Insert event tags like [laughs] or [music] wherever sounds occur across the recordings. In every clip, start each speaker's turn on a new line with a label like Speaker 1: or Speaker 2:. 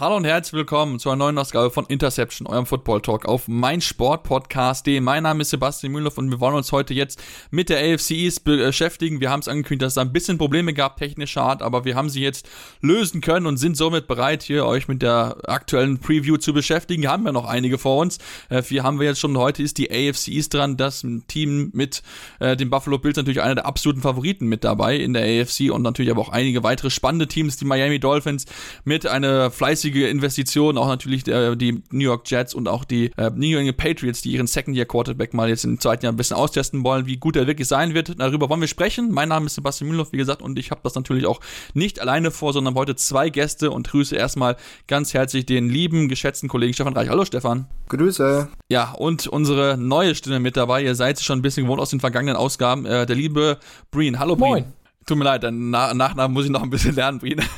Speaker 1: Hallo und herzlich willkommen zu einer neuen Ausgabe von Interception, eurem Football Talk auf meinsportpodcast.de. Mein Name ist Sebastian Mühlhoff und wir wollen uns heute jetzt mit der AFC East beschäftigen. Wir haben es angekündigt, dass es da ein bisschen Probleme gab, technischer Art, aber wir haben sie jetzt lösen können und sind somit bereit, hier euch mit der aktuellen Preview zu beschäftigen. Haben wir noch einige vor uns. Äh, vier haben wir jetzt schon. Heute ist die AFC East dran. Das Team mit äh, den Buffalo Bills natürlich einer der absoluten Favoriten mit dabei in der AFC und natürlich aber auch einige weitere spannende Teams. Die Miami Dolphins mit einer fleißigen günstige Investitionen, auch natürlich äh, die New York Jets und auch die äh, New England Patriots, die ihren Second-Year-Quarterback mal jetzt im zweiten Jahr ein bisschen austesten wollen, wie gut er wirklich sein wird. Darüber wollen wir sprechen. Mein Name ist Sebastian Mühlhoff, wie gesagt, und ich habe das natürlich auch nicht alleine vor, sondern heute zwei Gäste und grüße erstmal ganz herzlich den lieben, geschätzten Kollegen Stefan Reich. Hallo Stefan.
Speaker 2: Grüße.
Speaker 1: Ja, und unsere neue Stimme mit dabei. Ihr seid schon ein bisschen gewohnt aus den vergangenen Ausgaben. Äh, der liebe Breen. Hallo Breen. Tut mir leid, deinen Na Nachnamen muss ich noch ein bisschen lernen, Brien. [laughs]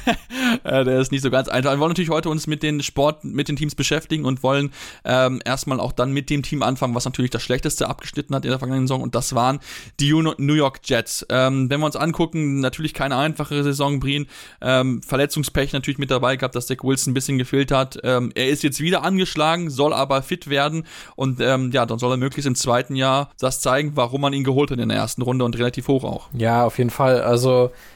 Speaker 1: Äh, der ist nicht so ganz einfach. Wir wollen natürlich heute uns mit den Sport, mit den Teams beschäftigen und wollen ähm, erstmal auch dann mit dem Team anfangen, was natürlich das Schlechteste abgeschnitten hat in der vergangenen Saison und das waren die New York Jets. Ähm, wenn wir uns angucken, natürlich keine einfache Saison, Brien. Ähm, Verletzungspech natürlich mit dabei gehabt, dass Zach Wilson ein bisschen gefehlt hat. Ähm, er ist jetzt wieder angeschlagen, soll aber fit werden und ähm, ja, dann soll er möglichst im zweiten Jahr das zeigen, warum man ihn geholt hat in der ersten Runde und relativ hoch auch.
Speaker 3: Ja, auf jeden Fall. Also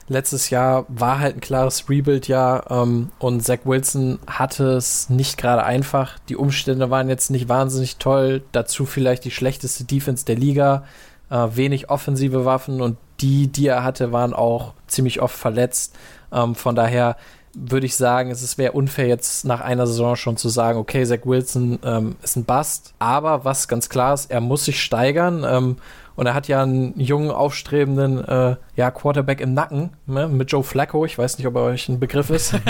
Speaker 3: letztes Jahr war halt ein klares Rebuild-Jahr ähm, und Zach Wilson hatte es nicht gerade einfach. Die Umstände waren jetzt nicht wahnsinnig toll. Dazu vielleicht die schlechteste Defense der Liga, äh, wenig offensive Waffen und die, die er hatte, waren auch ziemlich oft verletzt. Ähm, von daher würde ich sagen, es wäre unfair jetzt nach einer Saison schon zu sagen, okay, Zach Wilson ähm, ist ein Bust. Aber was ganz klar ist, er muss sich steigern. Ähm, und er hat ja einen jungen, aufstrebenden äh, ja, Quarterback im Nacken ne? mit Joe Flacco. Ich weiß nicht, ob er euch ein Begriff ist. [laughs]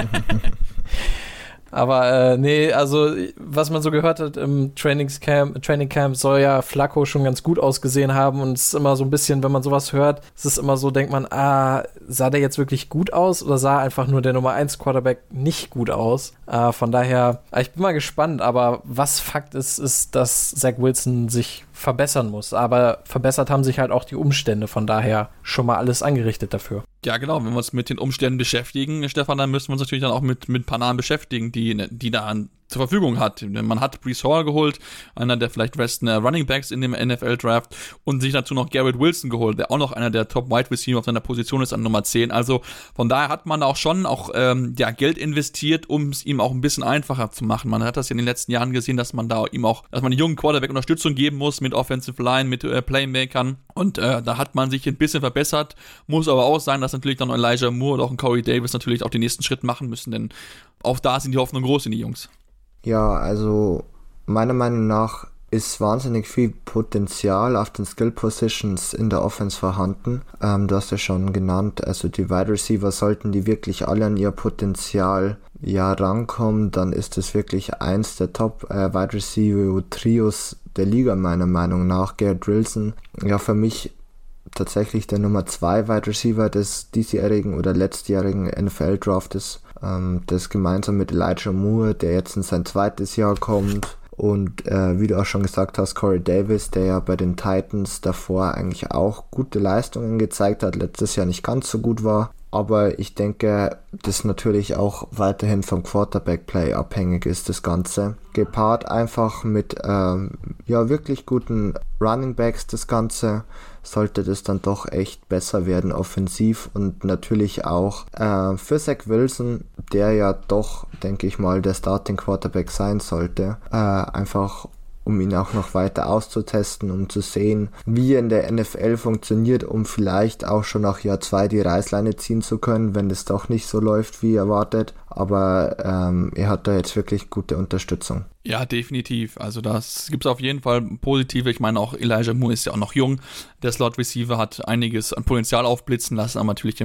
Speaker 3: Aber äh, nee, also was man so gehört hat im Trainingscamp, Training Camp soll ja Flacco schon ganz gut ausgesehen haben und es ist immer so ein bisschen, wenn man sowas hört, es ist immer so, denkt man, ah, sah der jetzt wirklich gut aus oder sah einfach nur der Nummer 1 Quarterback nicht gut aus? Äh, von daher, ich bin mal gespannt, aber was Fakt ist, ist, dass Zach Wilson sich verbessern muss. Aber verbessert haben sich halt auch die Umstände, von daher schon mal alles angerichtet dafür.
Speaker 1: Ja, genau. Wenn wir uns mit den Umständen beschäftigen, Stefan, dann müssen wir uns natürlich dann auch mit, mit Namen beschäftigen, die, die da an zur Verfügung hat. Man hat Brees Hall geholt, einer der vielleicht besten äh, Running Backs in dem NFL Draft und sich dazu noch Garrett Wilson geholt, der auch noch einer der Top Wide Receiver auf seiner Position ist an Nummer 10. Also von daher hat man auch schon auch ähm, ja, Geld investiert, um es ihm auch ein bisschen einfacher zu machen. Man hat das ja in den letzten Jahren gesehen, dass man da ihm auch, dass man den jungen Quarterback Unterstützung geben muss mit Offensive Line, mit äh, Playmakern und äh, da hat man sich ein bisschen verbessert. Muss aber auch sein, dass natürlich dann Elijah Moore oder auch ein Corey Davis natürlich auch den nächsten Schritt machen müssen, denn auch da sind die Hoffnungen groß in die Jungs.
Speaker 2: Ja, also meiner Meinung nach ist wahnsinnig viel Potenzial auf den Skill Positions in der Offense vorhanden. Ähm, du hast ja schon genannt, also die Wide Receiver sollten die wirklich alle an ihr Potenzial ja rankommen, dann ist es wirklich eins der Top äh, Wide Receiver Trios der Liga meiner Meinung nach. Garrett Wilson, ja für mich tatsächlich der Nummer 2 Wide Receiver des diesjährigen oder letztjährigen NFL Draftes. Ähm, das gemeinsam mit Elijah Moore, der jetzt in sein zweites Jahr kommt. Und äh, wie du auch schon gesagt hast, Corey Davis, der ja bei den Titans davor eigentlich auch gute Leistungen gezeigt hat, letztes Jahr nicht ganz so gut war. Aber ich denke, dass natürlich auch weiterhin vom Quarterback-Play abhängig ist, das Ganze. Gepaart einfach mit ähm, ja wirklich guten Running Backs, das Ganze sollte das dann doch echt besser werden offensiv und natürlich auch äh, für Zach Wilson, der ja doch, denke ich mal, der Starting Quarterback sein sollte, äh, einfach um ihn auch noch weiter auszutesten, um zu sehen, wie er in der NFL funktioniert, um vielleicht auch schon nach Jahr 2 die Reißleine ziehen zu können, wenn es doch nicht so läuft wie erwartet. Aber ähm, er hat da jetzt wirklich gute Unterstützung.
Speaker 1: Ja, definitiv. Also das gibt es auf jeden Fall positive. Ich meine, auch Elijah Moore ist ja auch noch jung. Der Slot Receiver hat einiges an Potenzial aufblitzen lassen, aber natürlich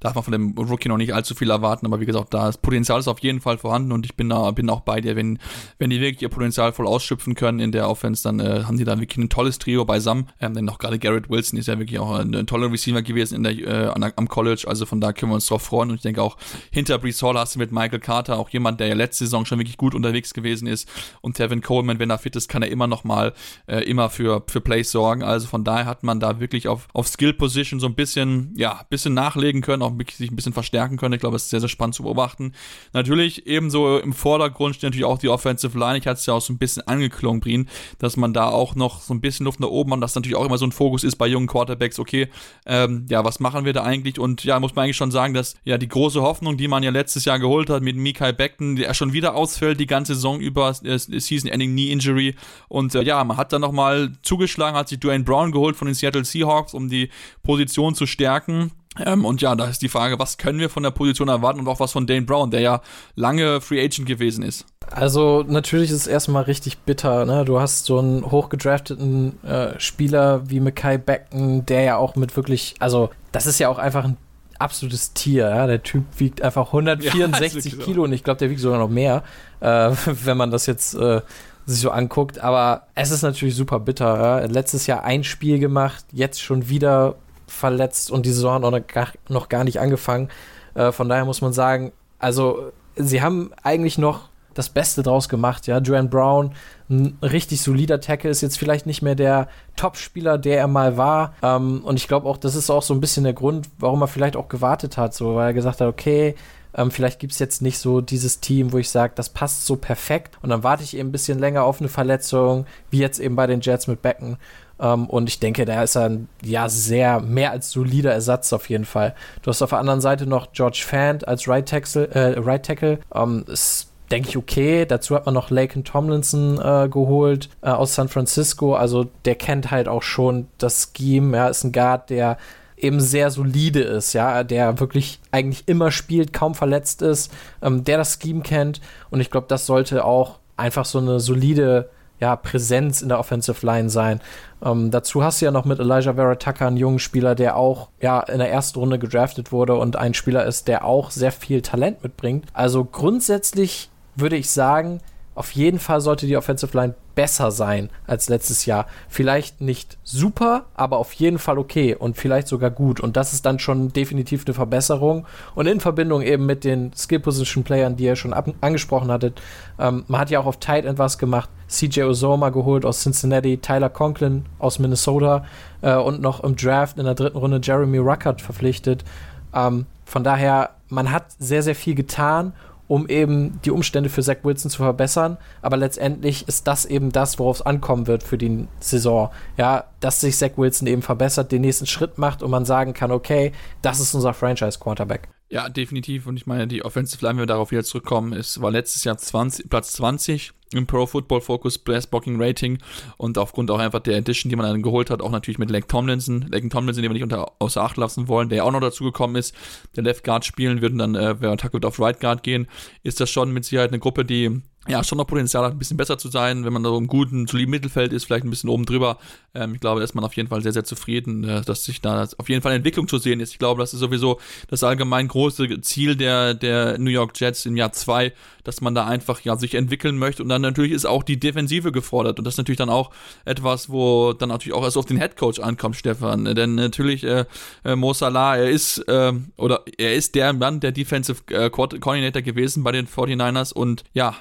Speaker 1: darf man von dem Rookie noch nicht allzu viel erwarten. Aber wie gesagt, das Potenzial ist auf jeden Fall vorhanden und ich bin da bin auch bei dir. Wenn, wenn die wirklich ihr Potenzial voll ausschöpfen können in der Offense, dann äh, haben sie da wirklich ein tolles Trio beisammen. Ähm, denn auch gerade Garrett Wilson ist ja wirklich auch ein, ein toller Receiver gewesen in der, äh, am College. Also von da können wir uns drauf freuen. Und ich denke auch hinter Brees Hall hast du mit Michael Carter auch jemand, der ja letzte Saison schon wirklich gut unterwegs gewesen ist Und Tevin Coleman, wenn er fit ist, kann er immer noch mal äh, immer für, für Plays sorgen. Also von daher hat man da wirklich auf, auf Skill Position so ein bisschen, ja, bisschen nachlegen können, auch sich ein bisschen verstärken können. Ich glaube, es ist sehr, sehr spannend zu beobachten. Natürlich ebenso im Vordergrund steht natürlich auch die Offensive Line. Ich hatte es ja auch so ein bisschen angeklungen, Brien, dass man da auch noch so ein bisschen Luft nach oben hat, dass natürlich auch immer so ein Fokus ist bei jungen Quarterbacks, okay, ähm, ja, was machen wir da eigentlich? Und ja, muss man eigentlich schon sagen, dass ja die große Hoffnung, die man ja letztes Jahr geholt hat mit Mikael Beckton, der schon wieder ausfällt, die ganze Saison über, äh, Season-Ending Knee Injury. Und äh, ja, man hat dann nochmal zugeschlagen, hat sich Dwayne Brown geholt von den Seattle Seahawks, um die Position zu stärken. Ähm, und ja, da ist die Frage, was können wir von der Position erwarten und auch was von Dane Brown, der ja lange Free Agent gewesen ist.
Speaker 3: Also natürlich ist es erstmal richtig bitter. Ne? Du hast so einen hochgedrafteten äh, Spieler wie Mackay Beckton, der ja auch mit wirklich, also das ist ja auch einfach ein absolutes Tier. Ja? Der Typ wiegt einfach 164 [laughs] ja, Kilo und ich glaube, der wiegt sogar noch mehr, äh, [laughs] wenn man das jetzt äh, sich so anguckt. Aber es ist natürlich super bitter. Ja? Letztes Jahr ein Spiel gemacht, jetzt schon wieder verletzt und die Saison noch gar, noch gar nicht angefangen. Äh, von daher muss man sagen, also sie haben eigentlich noch das Beste draus gemacht. Ja, Joanne Brown, ein richtig solider Tackle, ist jetzt vielleicht nicht mehr der Top-Spieler, der er mal war. Ähm, und ich glaube auch, das ist auch so ein bisschen der Grund, warum er vielleicht auch gewartet hat, so, weil er gesagt hat, okay, ähm, vielleicht gibt es jetzt nicht so dieses Team, wo ich sage, das passt so perfekt. Und dann warte ich eben ein bisschen länger auf eine Verletzung, wie jetzt eben bei den Jets mit Becken. Ähm, und ich denke, da ist er ein ja sehr mehr als solider Ersatz auf jeden Fall. Du hast auf der anderen Seite noch George Fant als Right Tackle. Äh, right Tackle. Ähm, ist, denke ich, okay. Dazu hat man noch Laken Tomlinson äh, geholt äh, aus San Francisco. Also der kennt halt auch schon das Scheme. Er ja, ist ein Guard, der eben sehr solide ist, ja, der wirklich eigentlich immer spielt, kaum verletzt ist, ähm, der das Scheme kennt. Und ich glaube, das sollte auch einfach so eine solide ja, Präsenz in der Offensive Line sein. Ähm, dazu hast du ja noch mit Elijah Vera Tucker einen jungen Spieler, der auch ja in der ersten Runde gedraftet wurde und ein Spieler ist, der auch sehr viel Talent mitbringt. Also grundsätzlich würde ich sagen, auf jeden Fall sollte die Offensive Line besser sein als letztes Jahr. Vielleicht nicht super, aber auf jeden Fall okay und vielleicht sogar gut. Und das ist dann schon definitiv eine Verbesserung. Und in Verbindung eben mit den Skill Position Playern, die ihr schon angesprochen hattet, ähm, man hat ja auch auf Tight End was gemacht. CJ Ozoma geholt aus Cincinnati, Tyler Conklin aus Minnesota äh, und noch im Draft in der dritten Runde Jeremy Ruckert verpflichtet. Ähm, von daher, man hat sehr, sehr viel getan um eben die Umstände für Zach Wilson zu verbessern. Aber letztendlich ist das eben das, worauf es ankommen wird für die Saison. Ja, dass sich Zach Wilson eben verbessert, den nächsten Schritt macht und man sagen kann, okay, das ist unser Franchise-Quarterback.
Speaker 1: Ja, definitiv. Und ich meine, die Offensive Line, wenn wir darauf wieder zurückkommen, ist, war letztes Jahr 20, Platz 20 im Pro Football Focus Blast Blocking Rating. Und aufgrund auch einfach der Edition, die man dann geholt hat, auch natürlich mit Lake Tomlinson, Lake Tomlinson, den wir nicht unter, außer Acht lassen wollen, der auch noch dazu gekommen ist, der Left Guard spielen wird und dann, äh, wer Tackle auf Right Guard gehen, ist das schon mit Sicherheit eine Gruppe, die ja, schon noch Potenzial hat, ein bisschen besser zu sein, wenn man so im guten, soliden Mittelfeld ist, vielleicht ein bisschen oben drüber. Ähm, ich glaube, da ist man auf jeden Fall sehr, sehr zufrieden, äh, dass sich da auf jeden Fall Entwicklung zu sehen ist. Ich glaube, das ist sowieso das allgemein große Ziel der, der New York Jets im Jahr zwei, dass man da einfach ja sich entwickeln möchte und dann natürlich ist auch die Defensive gefordert und das ist natürlich dann auch etwas, wo dann natürlich auch erst auf den Headcoach ankommt, Stefan. Denn natürlich äh, äh, Mo Salah, er ist äh, oder er ist der Mann, der Defensive äh, Coordinator gewesen bei den 49ers und ja,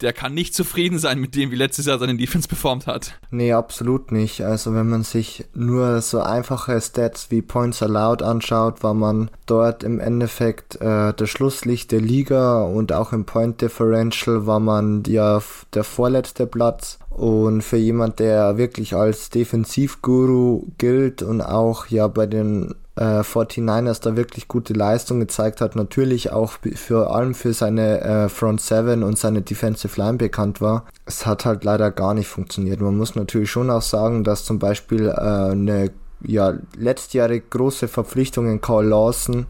Speaker 1: der kann nicht zufrieden sein mit dem, wie letztes Jahr seine Defense performt hat.
Speaker 2: Nee, absolut nicht. Also wenn man sich nur so einfache Stats wie Points Allowed anschaut, war man dort im Endeffekt äh, das Schlusslicht der Liga und auch im Point Differential war man ja der vorletzte Platz. Und für jemand, der wirklich als Defensivguru gilt und auch ja bei den äh, 49ers da wirklich gute Leistung gezeigt hat, natürlich auch vor allem für seine äh, Front 7 und seine Defensive Line bekannt war. Es hat halt leider gar nicht funktioniert. Man muss natürlich schon auch sagen, dass zum Beispiel äh, eine ja, letztjährige große Verpflichtung in Carl Lawson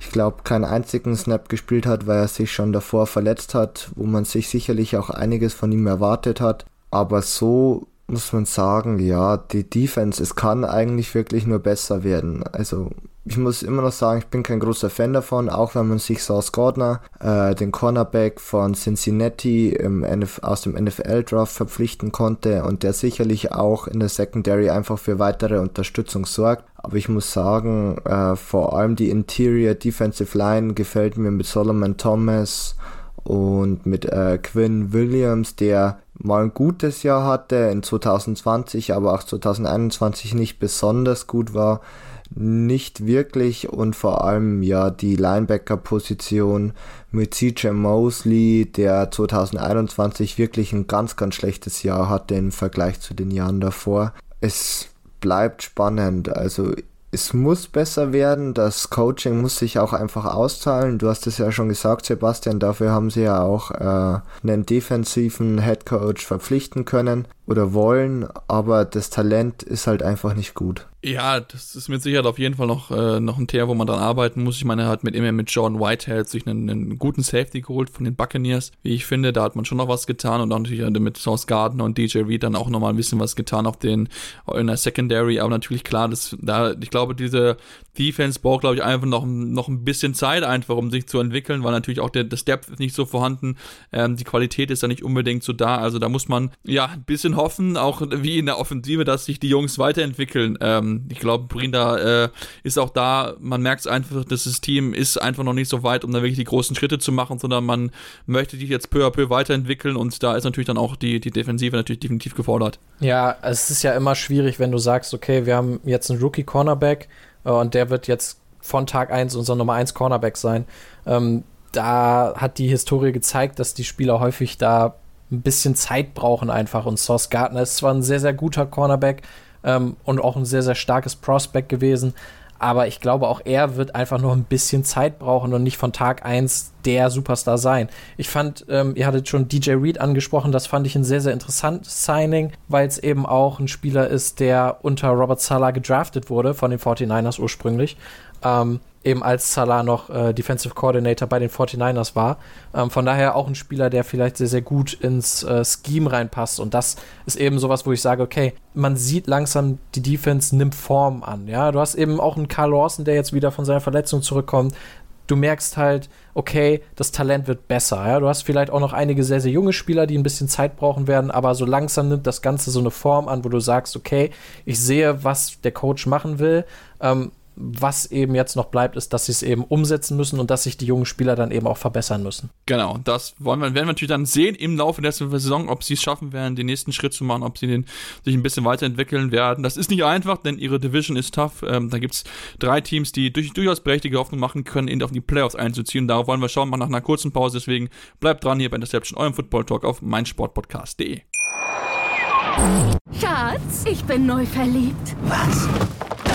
Speaker 2: ich glaube, keinen einzigen Snap gespielt hat, weil er sich schon davor verletzt hat, wo man sich sicherlich auch einiges von ihm erwartet hat. Aber so muss man sagen, ja, die Defense, es kann eigentlich wirklich nur besser werden. Also ich muss immer noch sagen, ich bin kein großer Fan davon, auch wenn man sich Sauce Gardner, äh, den Cornerback von Cincinnati NF aus dem NFL-Draft verpflichten konnte und der sicherlich auch in der Secondary einfach für weitere Unterstützung sorgt. Aber ich muss sagen, äh, vor allem die Interior Defensive Line gefällt mir mit Solomon Thomas, und mit äh, Quinn Williams, der mal ein gutes Jahr hatte in 2020, aber auch 2021 nicht besonders gut war, nicht wirklich und vor allem ja die Linebacker-Position mit CJ Mosley, der 2021 wirklich ein ganz, ganz schlechtes Jahr hatte im Vergleich zu den Jahren davor. Es bleibt spannend. Also es muss besser werden, das Coaching muss sich auch einfach auszahlen. Du hast es ja schon gesagt, Sebastian, dafür haben sie ja auch äh, einen defensiven Head Coach verpflichten können oder wollen, aber das Talent ist halt einfach nicht gut.
Speaker 1: Ja, das ist mit Sicherheit auf jeden Fall noch, äh, noch ein Thema, wo man dran arbeiten muss. Ich meine, er hat mit immer mit Jordan Whitehead sich einen, einen, guten Safety geholt von den Buccaneers. Wie ich finde, da hat man schon noch was getan und auch natürlich mit Source Gardner und DJ Reed dann auch nochmal ein bisschen was getan auf den, in der Secondary. Aber natürlich klar, das, da, ich glaube, diese Defense braucht, glaube ich, einfach noch, noch ein bisschen Zeit einfach, um sich zu entwickeln, weil natürlich auch der, das Depth ist nicht so vorhanden. Ähm, die Qualität ist da nicht unbedingt so da. Also da muss man, ja, ein bisschen hoffen, auch wie in der Offensive, dass sich die Jungs weiterentwickeln. Ähm, ich glaube, Brinda äh, ist auch da, man merkt es einfach, das Team ist einfach noch nicht so weit, um da wirklich die großen Schritte zu machen, sondern man möchte sich jetzt peu à peu weiterentwickeln und da ist natürlich dann auch die, die Defensive natürlich definitiv gefordert.
Speaker 3: Ja, es ist ja immer schwierig, wenn du sagst, okay, wir haben jetzt einen Rookie-Cornerback äh, und der wird jetzt von Tag 1 unser Nummer 1 Cornerback sein. Ähm, da hat die Historie gezeigt, dass die Spieler häufig da ein bisschen Zeit brauchen einfach. Und Sauce Gardner ist zwar ein sehr, sehr guter Cornerback ähm, und auch ein sehr, sehr starkes Prospect gewesen, aber ich glaube, auch er wird einfach noch ein bisschen Zeit brauchen und nicht von Tag 1 der Superstar sein. Ich fand, ähm, ihr hattet schon DJ Reed angesprochen, das fand ich ein sehr, sehr interessantes Signing, weil es eben auch ein Spieler ist, der unter Robert Sala gedraftet wurde, von den 49ers ursprünglich. Ähm, eben als Salah noch äh, Defensive Coordinator bei den 49ers war. Ähm, von daher auch ein Spieler, der vielleicht sehr, sehr gut ins äh, Scheme reinpasst. Und das ist eben sowas, wo ich sage, okay, man sieht langsam, die Defense nimmt Form an. Ja, du hast eben auch einen Carl Lawson, der jetzt wieder von seiner Verletzung zurückkommt. Du merkst halt, okay, das Talent wird besser. Ja? Du hast vielleicht auch noch einige sehr, sehr junge Spieler, die ein bisschen Zeit brauchen werden, aber so langsam nimmt das Ganze so eine Form an, wo du sagst, okay, ich sehe, was der Coach machen will. Ähm, was eben jetzt noch bleibt, ist, dass sie es eben umsetzen müssen und dass sich die jungen Spieler dann eben auch verbessern müssen.
Speaker 1: Genau, das wollen wir, werden wir natürlich dann sehen im Laufe der Saison, ob sie es schaffen werden, den nächsten Schritt zu machen, ob sie den, sich ein bisschen weiterentwickeln werden. Das ist nicht einfach, denn ihre Division ist tough. Ähm, da gibt es drei Teams, die durch, durchaus berechtigte Hoffnung machen können, ihn auf die Playoffs einzuziehen. Darauf wollen wir schauen, mal nach einer kurzen Pause. Deswegen bleibt dran hier bei Interception, eurem Football Talk auf meinsportpodcast.de.
Speaker 4: Schatz, ich bin neu verliebt.
Speaker 5: Was?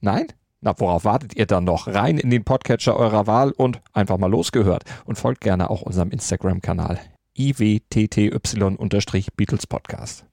Speaker 6: Nein? Na, worauf wartet ihr dann noch? Rein in den Podcatcher eurer Wahl und einfach mal losgehört. Und folgt gerne auch unserem Instagram-Kanal iwtty-Beatles Podcast.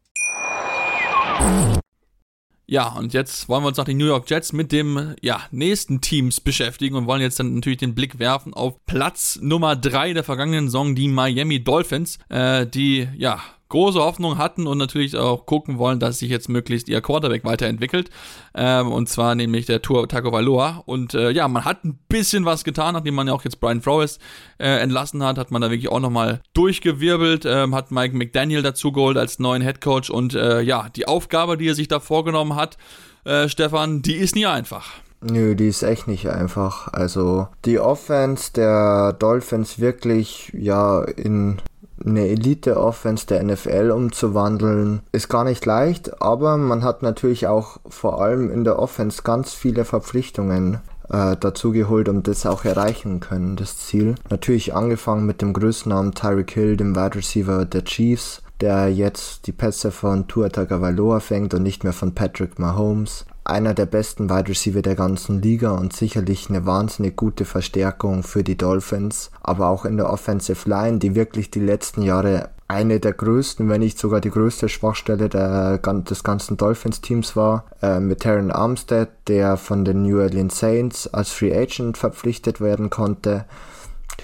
Speaker 1: Ja, und jetzt wollen wir uns nach den New York Jets mit dem ja, nächsten Teams beschäftigen und wollen jetzt dann natürlich den Blick werfen auf Platz Nummer 3 der vergangenen Saison, die Miami Dolphins, äh, die ja große Hoffnung hatten und natürlich auch gucken wollen, dass sich jetzt möglichst ihr Quarterback weiterentwickelt. Ähm, und zwar nämlich der Tour Tagovailoa. Und äh, ja, man hat ein bisschen was getan, nachdem man ja auch jetzt Brian Flores äh, entlassen hat, hat man da wirklich auch nochmal durchgewirbelt, ähm, hat Mike McDaniel dazu geholt als neuen Head Coach. Und äh, ja, die Aufgabe, die er sich da vorgenommen hat, äh, Stefan, die ist nie einfach.
Speaker 2: Nö, die ist echt nicht einfach. Also die Offense der Dolphins wirklich ja in eine Elite-Offense der NFL umzuwandeln, ist gar nicht leicht, aber man hat natürlich auch vor allem in der Offense ganz viele Verpflichtungen äh, dazu geholt, um das auch erreichen können, das Ziel. Natürlich angefangen mit dem Größennamen Tyreek Hill, dem Wide Receiver der Chiefs, der jetzt die Pässe von Tua Tagovailoa fängt und nicht mehr von Patrick Mahomes einer der besten Wide Receiver der ganzen Liga und sicherlich eine wahnsinnig gute Verstärkung für die Dolphins, aber auch in der Offensive Line, die wirklich die letzten Jahre eine der größten, wenn nicht sogar die größte Schwachstelle der, des ganzen Dolphins-Teams war, äh, mit Terran Armstead, der von den New Orleans Saints als Free Agent verpflichtet werden konnte.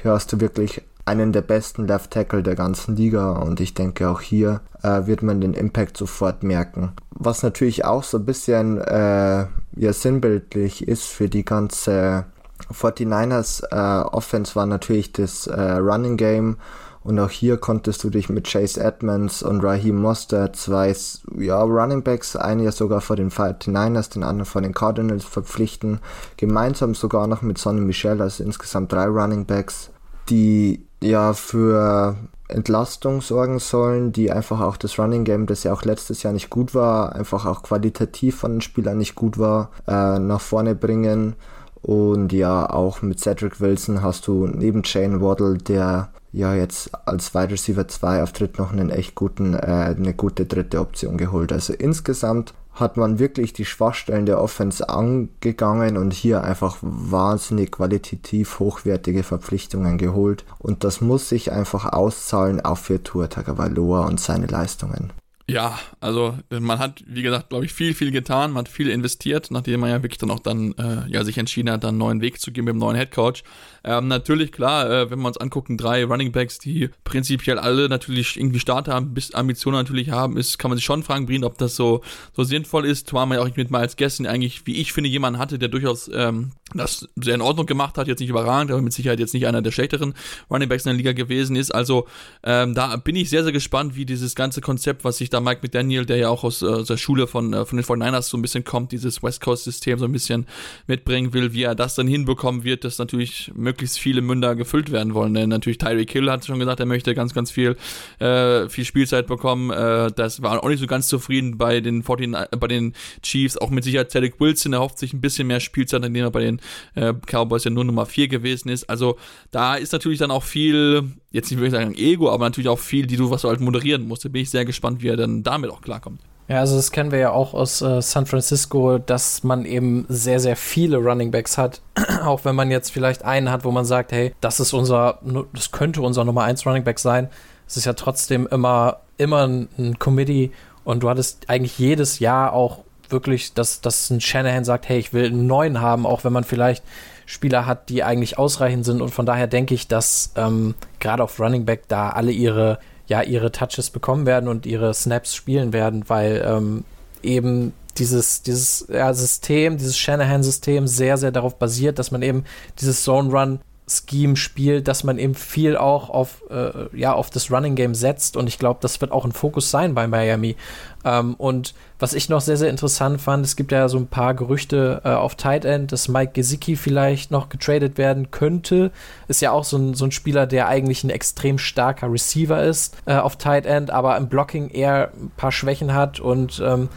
Speaker 2: Hier hast du wirklich einen der besten Left Tackle der ganzen Liga und ich denke auch hier äh, wird man den Impact sofort merken. Was natürlich auch so ein bisschen äh, ja sinnbildlich ist für die ganze 49ers äh, Offense war natürlich das äh, Running Game und auch hier konntest du dich mit Chase Edmonds und Raheem Mostert, zwei ja, Running Backs, einen ja sogar vor den 49ers, den anderen vor den Cardinals verpflichten. Gemeinsam sogar noch mit Sonny Michel, also insgesamt drei Running Backs, die ja für Entlastung sorgen sollen, die einfach auch das Running Game, das ja auch letztes Jahr nicht gut war, einfach auch qualitativ von den Spielern nicht gut war, äh, nach vorne bringen. Und ja, auch mit Cedric Wilson hast du neben Shane Waddle, der ja jetzt als Wide Receiver 2 auftritt, noch einen echt guten, äh, eine gute dritte Option geholt. Also insgesamt hat man wirklich die Schwachstellen der Offense angegangen und hier einfach wahnsinnig qualitativ hochwertige Verpflichtungen geholt. Und das muss sich einfach auszahlen, auch für Tua Tagovailoa und seine Leistungen.
Speaker 1: Ja, also man hat, wie gesagt, glaube ich, viel, viel getan, man hat viel investiert, nachdem man ja wirklich dann auch dann äh, ja, sich entschieden hat, dann einen neuen Weg zu gehen mit dem neuen Headcoach. Ähm, natürlich, klar, äh, wenn wir uns angucken, drei Running Backs, die prinzipiell alle natürlich irgendwie Starter haben, bis Ambitionen natürlich haben, ist, kann man sich schon fragen, Brien, ob das so, so sinnvoll ist. Zumal man ja auch mit Miles Gästen eigentlich, wie ich finde, jemanden hatte, der durchaus ähm, das sehr in Ordnung gemacht hat, jetzt nicht überragend, aber mit Sicherheit jetzt nicht einer der schlechteren Running Backs in der Liga gewesen ist. Also ähm, da bin ich sehr, sehr gespannt, wie dieses ganze Konzept, was sich da Mike McDaniel, der ja auch aus, äh, aus der Schule von, äh, von den 49ers so ein bisschen kommt, dieses West Coast-System so ein bisschen mitbringen will, wie er das dann hinbekommen wird, dass natürlich möglichst viele Münder gefüllt werden wollen. Denn natürlich Tyreek Hill hat schon gesagt, er möchte ganz, ganz viel, äh, viel Spielzeit bekommen. Äh, das war auch nicht so ganz zufrieden bei den 14, äh, bei den Chiefs. Auch mit Sicherheit Cedric Wilson erhofft sich ein bisschen mehr Spielzeit, indem er bei den äh, Cowboys ja nur Nummer 4 gewesen ist. Also da ist natürlich dann auch viel, jetzt nicht wirklich sagen Ego, aber natürlich auch viel, die du, was du halt moderieren musst. Da bin ich sehr gespannt, wie er dann damit auch klarkommt.
Speaker 3: Ja, also das kennen wir ja auch aus äh, San Francisco, dass man eben sehr, sehr viele Running Backs hat. [clears throat] auch wenn man jetzt vielleicht einen hat, wo man sagt, hey, das ist unser, das könnte unser Nummer 1 Running Back sein. Es ist ja trotzdem immer, immer ein, ein Committee und du hattest eigentlich jedes Jahr auch wirklich, dass, dass ein Shanahan sagt, hey, ich will einen neuen haben, auch wenn man vielleicht Spieler hat, die eigentlich ausreichend sind. Und von daher denke ich, dass ähm, gerade auf Running Back da alle ihre ja ihre Touches bekommen werden und ihre Snaps spielen werden, weil ähm, eben dieses, dieses ja, System, dieses Shanahan-System sehr, sehr darauf basiert, dass man eben dieses Zone-Run Scheme spielt, dass man eben viel auch auf, äh, ja, auf das Running Game setzt und ich glaube, das wird auch ein Fokus sein bei Miami. Ähm, und was ich noch sehr, sehr interessant fand, es gibt ja so ein paar Gerüchte äh, auf Tight End, dass Mike Gesicki vielleicht noch getradet werden könnte. Ist ja auch so ein, so ein Spieler, der eigentlich ein extrem starker Receiver ist äh, auf Tight End, aber im Blocking eher ein paar Schwächen hat und ähm,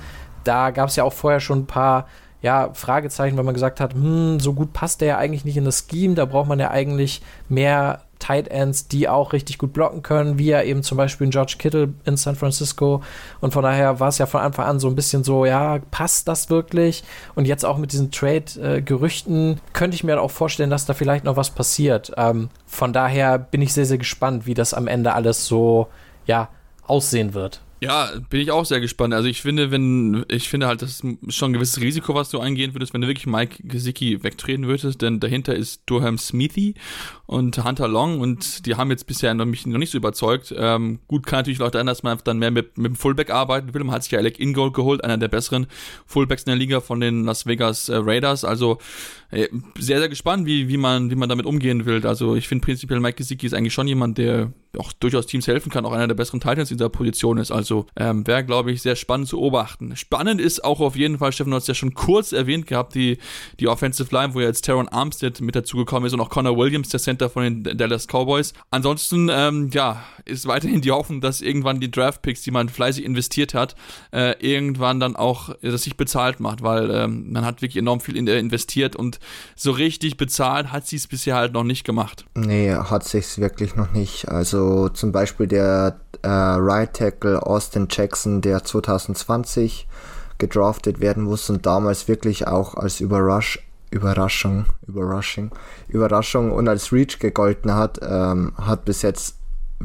Speaker 3: da gab es ja auch vorher schon ein paar ja, Fragezeichen, weil man gesagt hat, hm, so gut passt der ja eigentlich nicht in das Scheme, da braucht man ja eigentlich mehr Tight Ends, die auch richtig gut blocken können, wie ja eben zum Beispiel George Kittle in San Francisco. Und von daher war es ja von Anfang an so ein bisschen so, ja, passt das wirklich? Und jetzt auch mit diesen Trade-Gerüchten könnte ich mir auch vorstellen, dass da vielleicht noch was passiert. Ähm, von daher bin ich sehr, sehr gespannt, wie das am Ende alles so, ja, aussehen wird.
Speaker 1: Ja, bin ich auch sehr gespannt. Also ich finde, wenn, ich finde halt, das ist schon ein gewisses Risiko, was du eingehen würdest, wenn du wirklich Mike Gesicki wegtreten würdest, denn dahinter ist Durham Smithy und Hunter Long und die haben jetzt bisher noch, mich noch nicht so überzeugt. Ähm, gut, kann natürlich auch sein, dass man dann mehr mit, mit dem Fullback arbeiten will. Man hat sich ja Alec Ingold geholt, einer der besseren Fullbacks in der Liga von den Las Vegas äh, Raiders. Also sehr, sehr gespannt, wie, wie, man, wie man damit umgehen will. Also ich finde prinzipiell Mike Gesicki ist eigentlich schon jemand, der auch durchaus Teams helfen kann, auch einer der besseren Titans in dieser Position ist. Also ähm, wäre, glaube ich, sehr spannend zu beobachten. Spannend ist auch auf jeden Fall, Steffen, du hast ja schon kurz erwähnt gehabt, die, die Offensive Line, wo jetzt Teron Armstead mit dazugekommen ist und auch Connor Williams, der Center von den Dallas Cowboys. Ansonsten, ähm, ja, ist weiterhin die Hoffnung, dass irgendwann die Draft-Picks, die man fleißig investiert hat, äh, irgendwann dann auch äh, das sich bezahlt macht, weil ähm, man hat wirklich enorm viel in, äh, investiert und so richtig bezahlt hat sie es bisher halt noch nicht gemacht.
Speaker 2: Nee, hat sich's wirklich noch nicht. Also zum Beispiel der äh, Right Tackle Austin Jackson, der 2020 gedraftet werden muss und damals wirklich auch als Überrasch Überraschung, Überraschung, Überraschung und als Reach gegolten hat, ähm, hat bis jetzt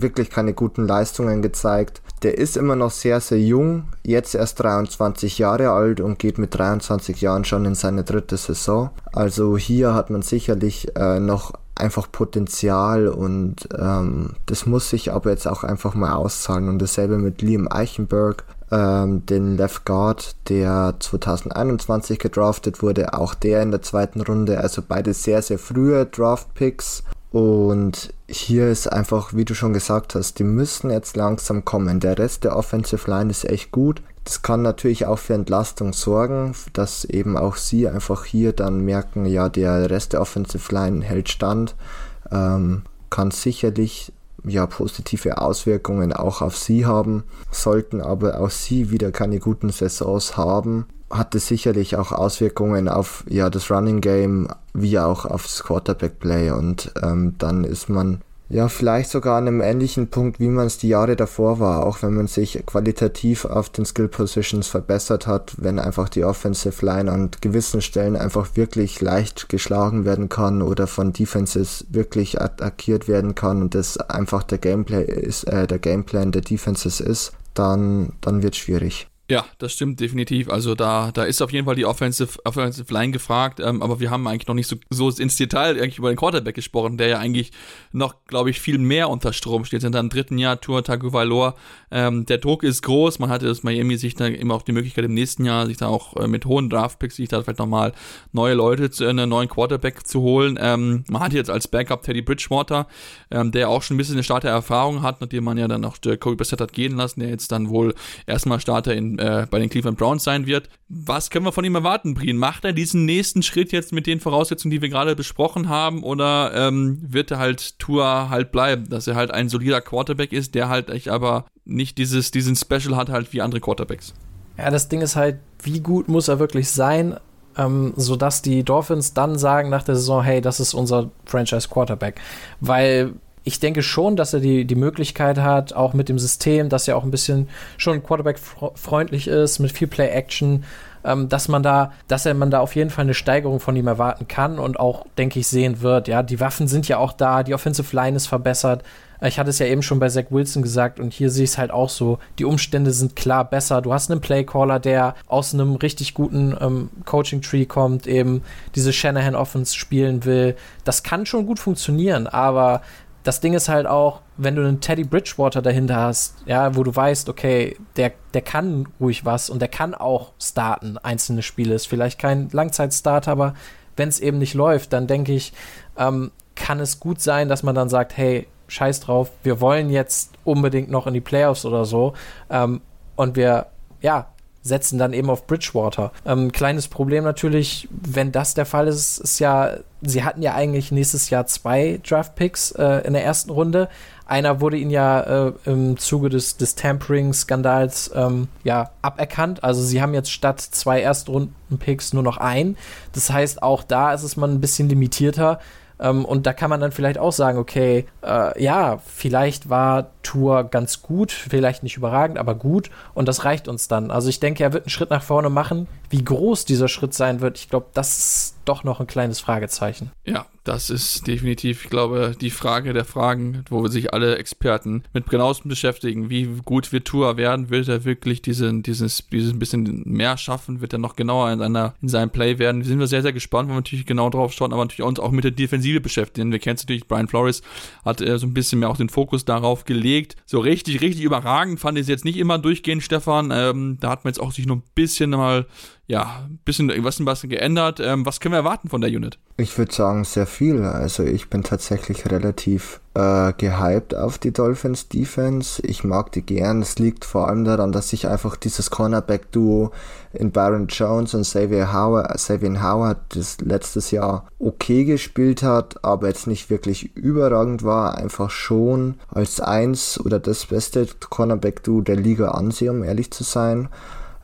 Speaker 2: wirklich keine guten Leistungen gezeigt. Der ist immer noch sehr, sehr jung, jetzt erst 23 Jahre alt und geht mit 23 Jahren schon in seine dritte Saison. Also hier hat man sicherlich äh, noch einfach Potenzial und ähm, das muss sich aber jetzt auch einfach mal auszahlen. Und dasselbe mit Liam Eichenberg, ähm, den Left Guard, der 2021 gedraftet wurde, auch der in der zweiten Runde, also beide sehr, sehr frühe Draft-Picks. Und hier ist einfach, wie du schon gesagt hast, die müssen jetzt langsam kommen. Der Rest der Offensive Line ist echt gut. Das kann natürlich auch für Entlastung sorgen, dass eben auch sie einfach hier dann merken, ja, der Rest der Offensive Line hält stand. Ähm, kann sicherlich ja positive Auswirkungen auch auf sie haben. Sollten aber auch sie wieder keine guten Saisons haben, hat es sicherlich auch Auswirkungen auf ja das Running Game wie auch aufs Quarterback Play und ähm, dann ist man ja, vielleicht sogar an einem ähnlichen Punkt, wie man es die Jahre davor war, auch wenn man sich qualitativ auf den Skill Positions verbessert hat, wenn einfach die Offensive Line an gewissen Stellen einfach wirklich leicht geschlagen werden kann oder von Defenses wirklich attackiert werden kann und das einfach der Gameplay ist, äh, der Gameplan der Defenses ist, dann, dann wird schwierig.
Speaker 1: Ja, das stimmt definitiv. Also da, da ist auf jeden Fall die Offensive, Offensive Line gefragt, ähm, aber wir haben eigentlich noch nicht so, so ins Detail eigentlich über den Quarterback gesprochen, der ja eigentlich noch, glaube ich, viel mehr unter Strom steht. Sind dann im dritten Jahr Tour Tagovailoa. Ähm, der Druck ist groß. Man hatte das Miami sich da immer auch die Möglichkeit im nächsten Jahr sich da auch äh, mit hohen Draftpicks sich da vielleicht nochmal neue Leute zu einen neuen Quarterback zu holen. Ähm, man hat jetzt als Backup Teddy Bridgewater, ähm, der auch schon ein bisschen eine starke Erfahrung hat, nachdem man ja dann auch Kobe Bassett hat gehen lassen, der jetzt dann wohl erstmal Starter in äh, bei den Cleveland Browns sein wird. Was können wir von ihm erwarten, Brien? Macht er diesen nächsten Schritt jetzt mit den Voraussetzungen, die wir gerade besprochen haben, oder ähm, wird er halt Tour halt bleiben, dass er halt ein solider Quarterback ist, der halt echt aber nicht dieses, diesen Special hat halt wie andere Quarterbacks?
Speaker 3: Ja, das Ding ist halt, wie gut muss er wirklich sein, ähm, sodass die Dolphins dann sagen nach der Saison, hey, das ist unser Franchise Quarterback. Weil ich denke schon, dass er die, die Möglichkeit hat, auch mit dem System, dass er auch ein bisschen schon Quarterback-freundlich ist, mit viel Play-Action, ähm, dass man da, dass er man da auf jeden Fall eine Steigerung von ihm erwarten kann und auch, denke ich, sehen wird. Ja, die Waffen sind ja auch da, die Offensive Line ist verbessert. Ich hatte es ja eben schon bei Zach Wilson gesagt und hier sehe ich es halt auch so. Die Umstände sind klar besser. Du hast einen Playcaller, der aus einem richtig guten ähm, Coaching-Tree kommt, eben diese Shanahan-Offense spielen will. Das kann schon gut funktionieren, aber das Ding ist halt auch, wenn du einen Teddy Bridgewater dahinter hast, ja, wo du weißt, okay, der, der kann ruhig was und der kann auch starten, einzelne Spiele. Ist vielleicht kein Langzeitstarter, aber wenn es eben nicht läuft, dann denke ich, ähm, kann es gut sein, dass man dann sagt, hey, scheiß drauf, wir wollen jetzt unbedingt noch in die Playoffs oder so. Ähm, und wir, ja, setzen dann eben auf Bridgewater. Ähm, kleines Problem natürlich, wenn das der Fall ist, ist ja, sie hatten ja eigentlich nächstes Jahr zwei Draft-Picks äh, in der ersten Runde. Einer wurde ihnen ja äh, im Zuge des, des Tampering-Skandals ähm, ja, aberkannt. Also sie haben jetzt statt zwei Erstrunden-Picks nur noch einen. Das heißt, auch da ist es mal ein bisschen limitierter. Ähm, und da kann man dann vielleicht auch sagen, okay, äh, ja, vielleicht war Tour ganz gut, vielleicht nicht überragend, aber gut und das reicht uns dann. Also ich denke, er wird einen Schritt nach vorne machen. Wie groß dieser Schritt sein wird, ich glaube, das ist doch noch ein kleines Fragezeichen.
Speaker 1: Ja, das ist definitiv, ich glaube, die Frage der Fragen, wo sich alle Experten mit genauestem beschäftigen. Wie gut wird Tour werden? Wird er wirklich diesen, dieses, dieses bisschen mehr schaffen? Wird er noch genauer in, seiner, in seinem Play werden? Wir sind wir sehr, sehr gespannt, weil wir natürlich genau drauf schauen, aber natürlich uns auch mit der Defensive beschäftigen. Wir kennen natürlich, Brian Flores hat äh, so ein bisschen mehr auch den Fokus darauf gelegt. So richtig, richtig überragend fand ich es jetzt nicht immer durchgehend, Stefan. Ähm, da hat man jetzt auch sich noch ein bisschen mal ja, ein bisschen was, was geändert. Ähm, was können wir erwarten von der Unit?
Speaker 2: Ich würde sagen, sehr viel. Also ich bin tatsächlich relativ äh, gehypt auf die Dolphins Defense. Ich mag die gern. Es liegt vor allem daran, dass sich einfach dieses Cornerback-Duo in Byron Jones und Xavier Howard, Xavier Howard das letztes Jahr okay gespielt hat, aber jetzt nicht wirklich überragend war. Einfach schon als eins oder das beste Cornerback-Duo der Liga ansehen, um ehrlich zu sein.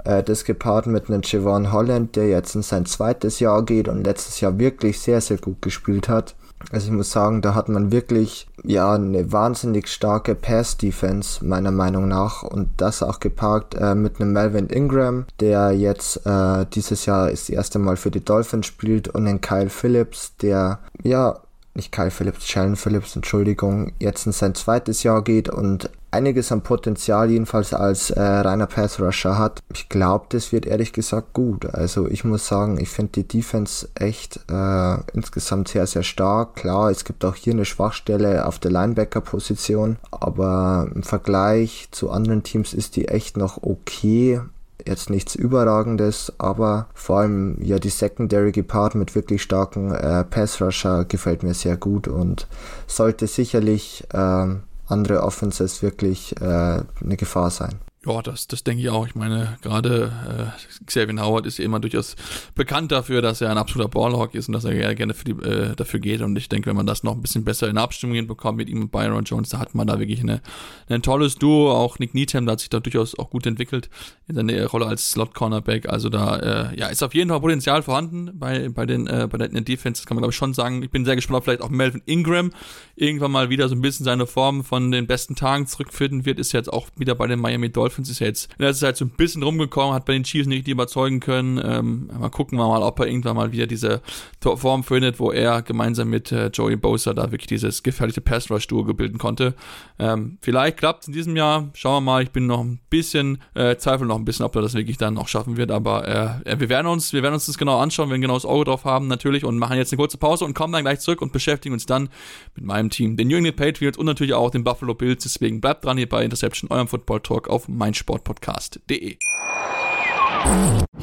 Speaker 2: Äh, das gepaart mit einem Javon Holland, der jetzt in sein zweites Jahr geht und letztes Jahr wirklich sehr, sehr gut gespielt hat. Also ich muss sagen, da hat man wirklich ja eine wahnsinnig starke Pass-Defense meiner Meinung nach und das auch geparkt äh, mit einem Melvin Ingram, der jetzt äh, dieses Jahr das erste Mal für die Dolphins spielt und einen Kyle Phillips, der ja nicht Kyle Phillips, Shannon Phillips, Entschuldigung, jetzt in sein zweites Jahr geht und einiges an Potenzial jedenfalls als äh, reiner Pass Rusher hat. Ich glaube, das wird ehrlich gesagt gut. Also ich muss sagen, ich finde die Defense echt äh, insgesamt sehr, sehr stark. Klar, es gibt auch hier eine Schwachstelle auf der Linebacker-Position, aber im Vergleich zu anderen Teams ist die echt noch okay jetzt nichts Überragendes, aber vor allem ja die Secondary gepaart mit wirklich starken äh, Pass Rusher gefällt mir sehr gut und sollte sicherlich äh, andere Offenses wirklich äh, eine Gefahr sein.
Speaker 1: Ja, das, das denke ich auch. Ich meine, gerade äh, Xavier Howard ist ja immer durchaus bekannt dafür, dass er ein absoluter Ballhawk ist und dass er gerne für die, äh, dafür geht. Und ich denke, wenn man das noch ein bisschen besser in Abstimmung hinbekommt mit ihm und Byron Jones, da hat man da wirklich eine, ein tolles Duo. Auch Nick Needham, da hat sich da durchaus auch gut entwickelt in seiner Rolle als Slot-Cornerback. Also da äh, ja, ist auf jeden Fall Potenzial vorhanden bei, bei, den, äh, bei der Defense. Das kann man, glaube ich, schon sagen. Ich bin sehr gespannt, ob vielleicht auch Melvin Ingram irgendwann mal wieder so ein bisschen seine Form von den besten Tagen zurückfinden wird. Ist jetzt auch wieder bei den Miami Dolphins ist jetzt in letzter Zeit so ein bisschen rumgekommen, hat bei den Chiefs nicht überzeugen können. Ähm, mal gucken wir mal, ob er irgendwann mal wieder diese Form findet, wo er gemeinsam mit äh, Joey Bosa da wirklich dieses gefährliche Pass Rush Duo gebilden konnte. Ähm, vielleicht klappt es in diesem Jahr. Schauen wir mal. Ich bin noch ein bisschen, äh, zweifle noch ein bisschen, ob er das wirklich dann noch schaffen wird. Aber äh, wir werden uns, wir werden uns das genau anschauen, wir genau das Auge drauf haben natürlich und machen jetzt eine kurze Pause und kommen dann gleich zurück und beschäftigen uns dann mit meinem Team, den New England Patriots und natürlich auch den Buffalo Bills. Deswegen bleibt dran hier bei Interception, eurem Football Talk auf meinsportpodcast.de.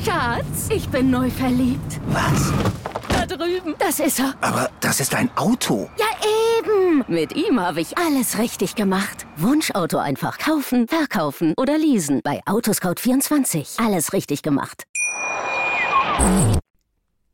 Speaker 4: Schatz, ich bin neu verliebt.
Speaker 5: Was?
Speaker 4: Da drüben. Das ist er.
Speaker 5: Aber das ist ein Auto.
Speaker 4: Ja, eben. Mit ihm habe ich alles richtig gemacht. Wunschauto einfach kaufen, verkaufen oder leasen. Bei Autoscout24. Alles richtig gemacht.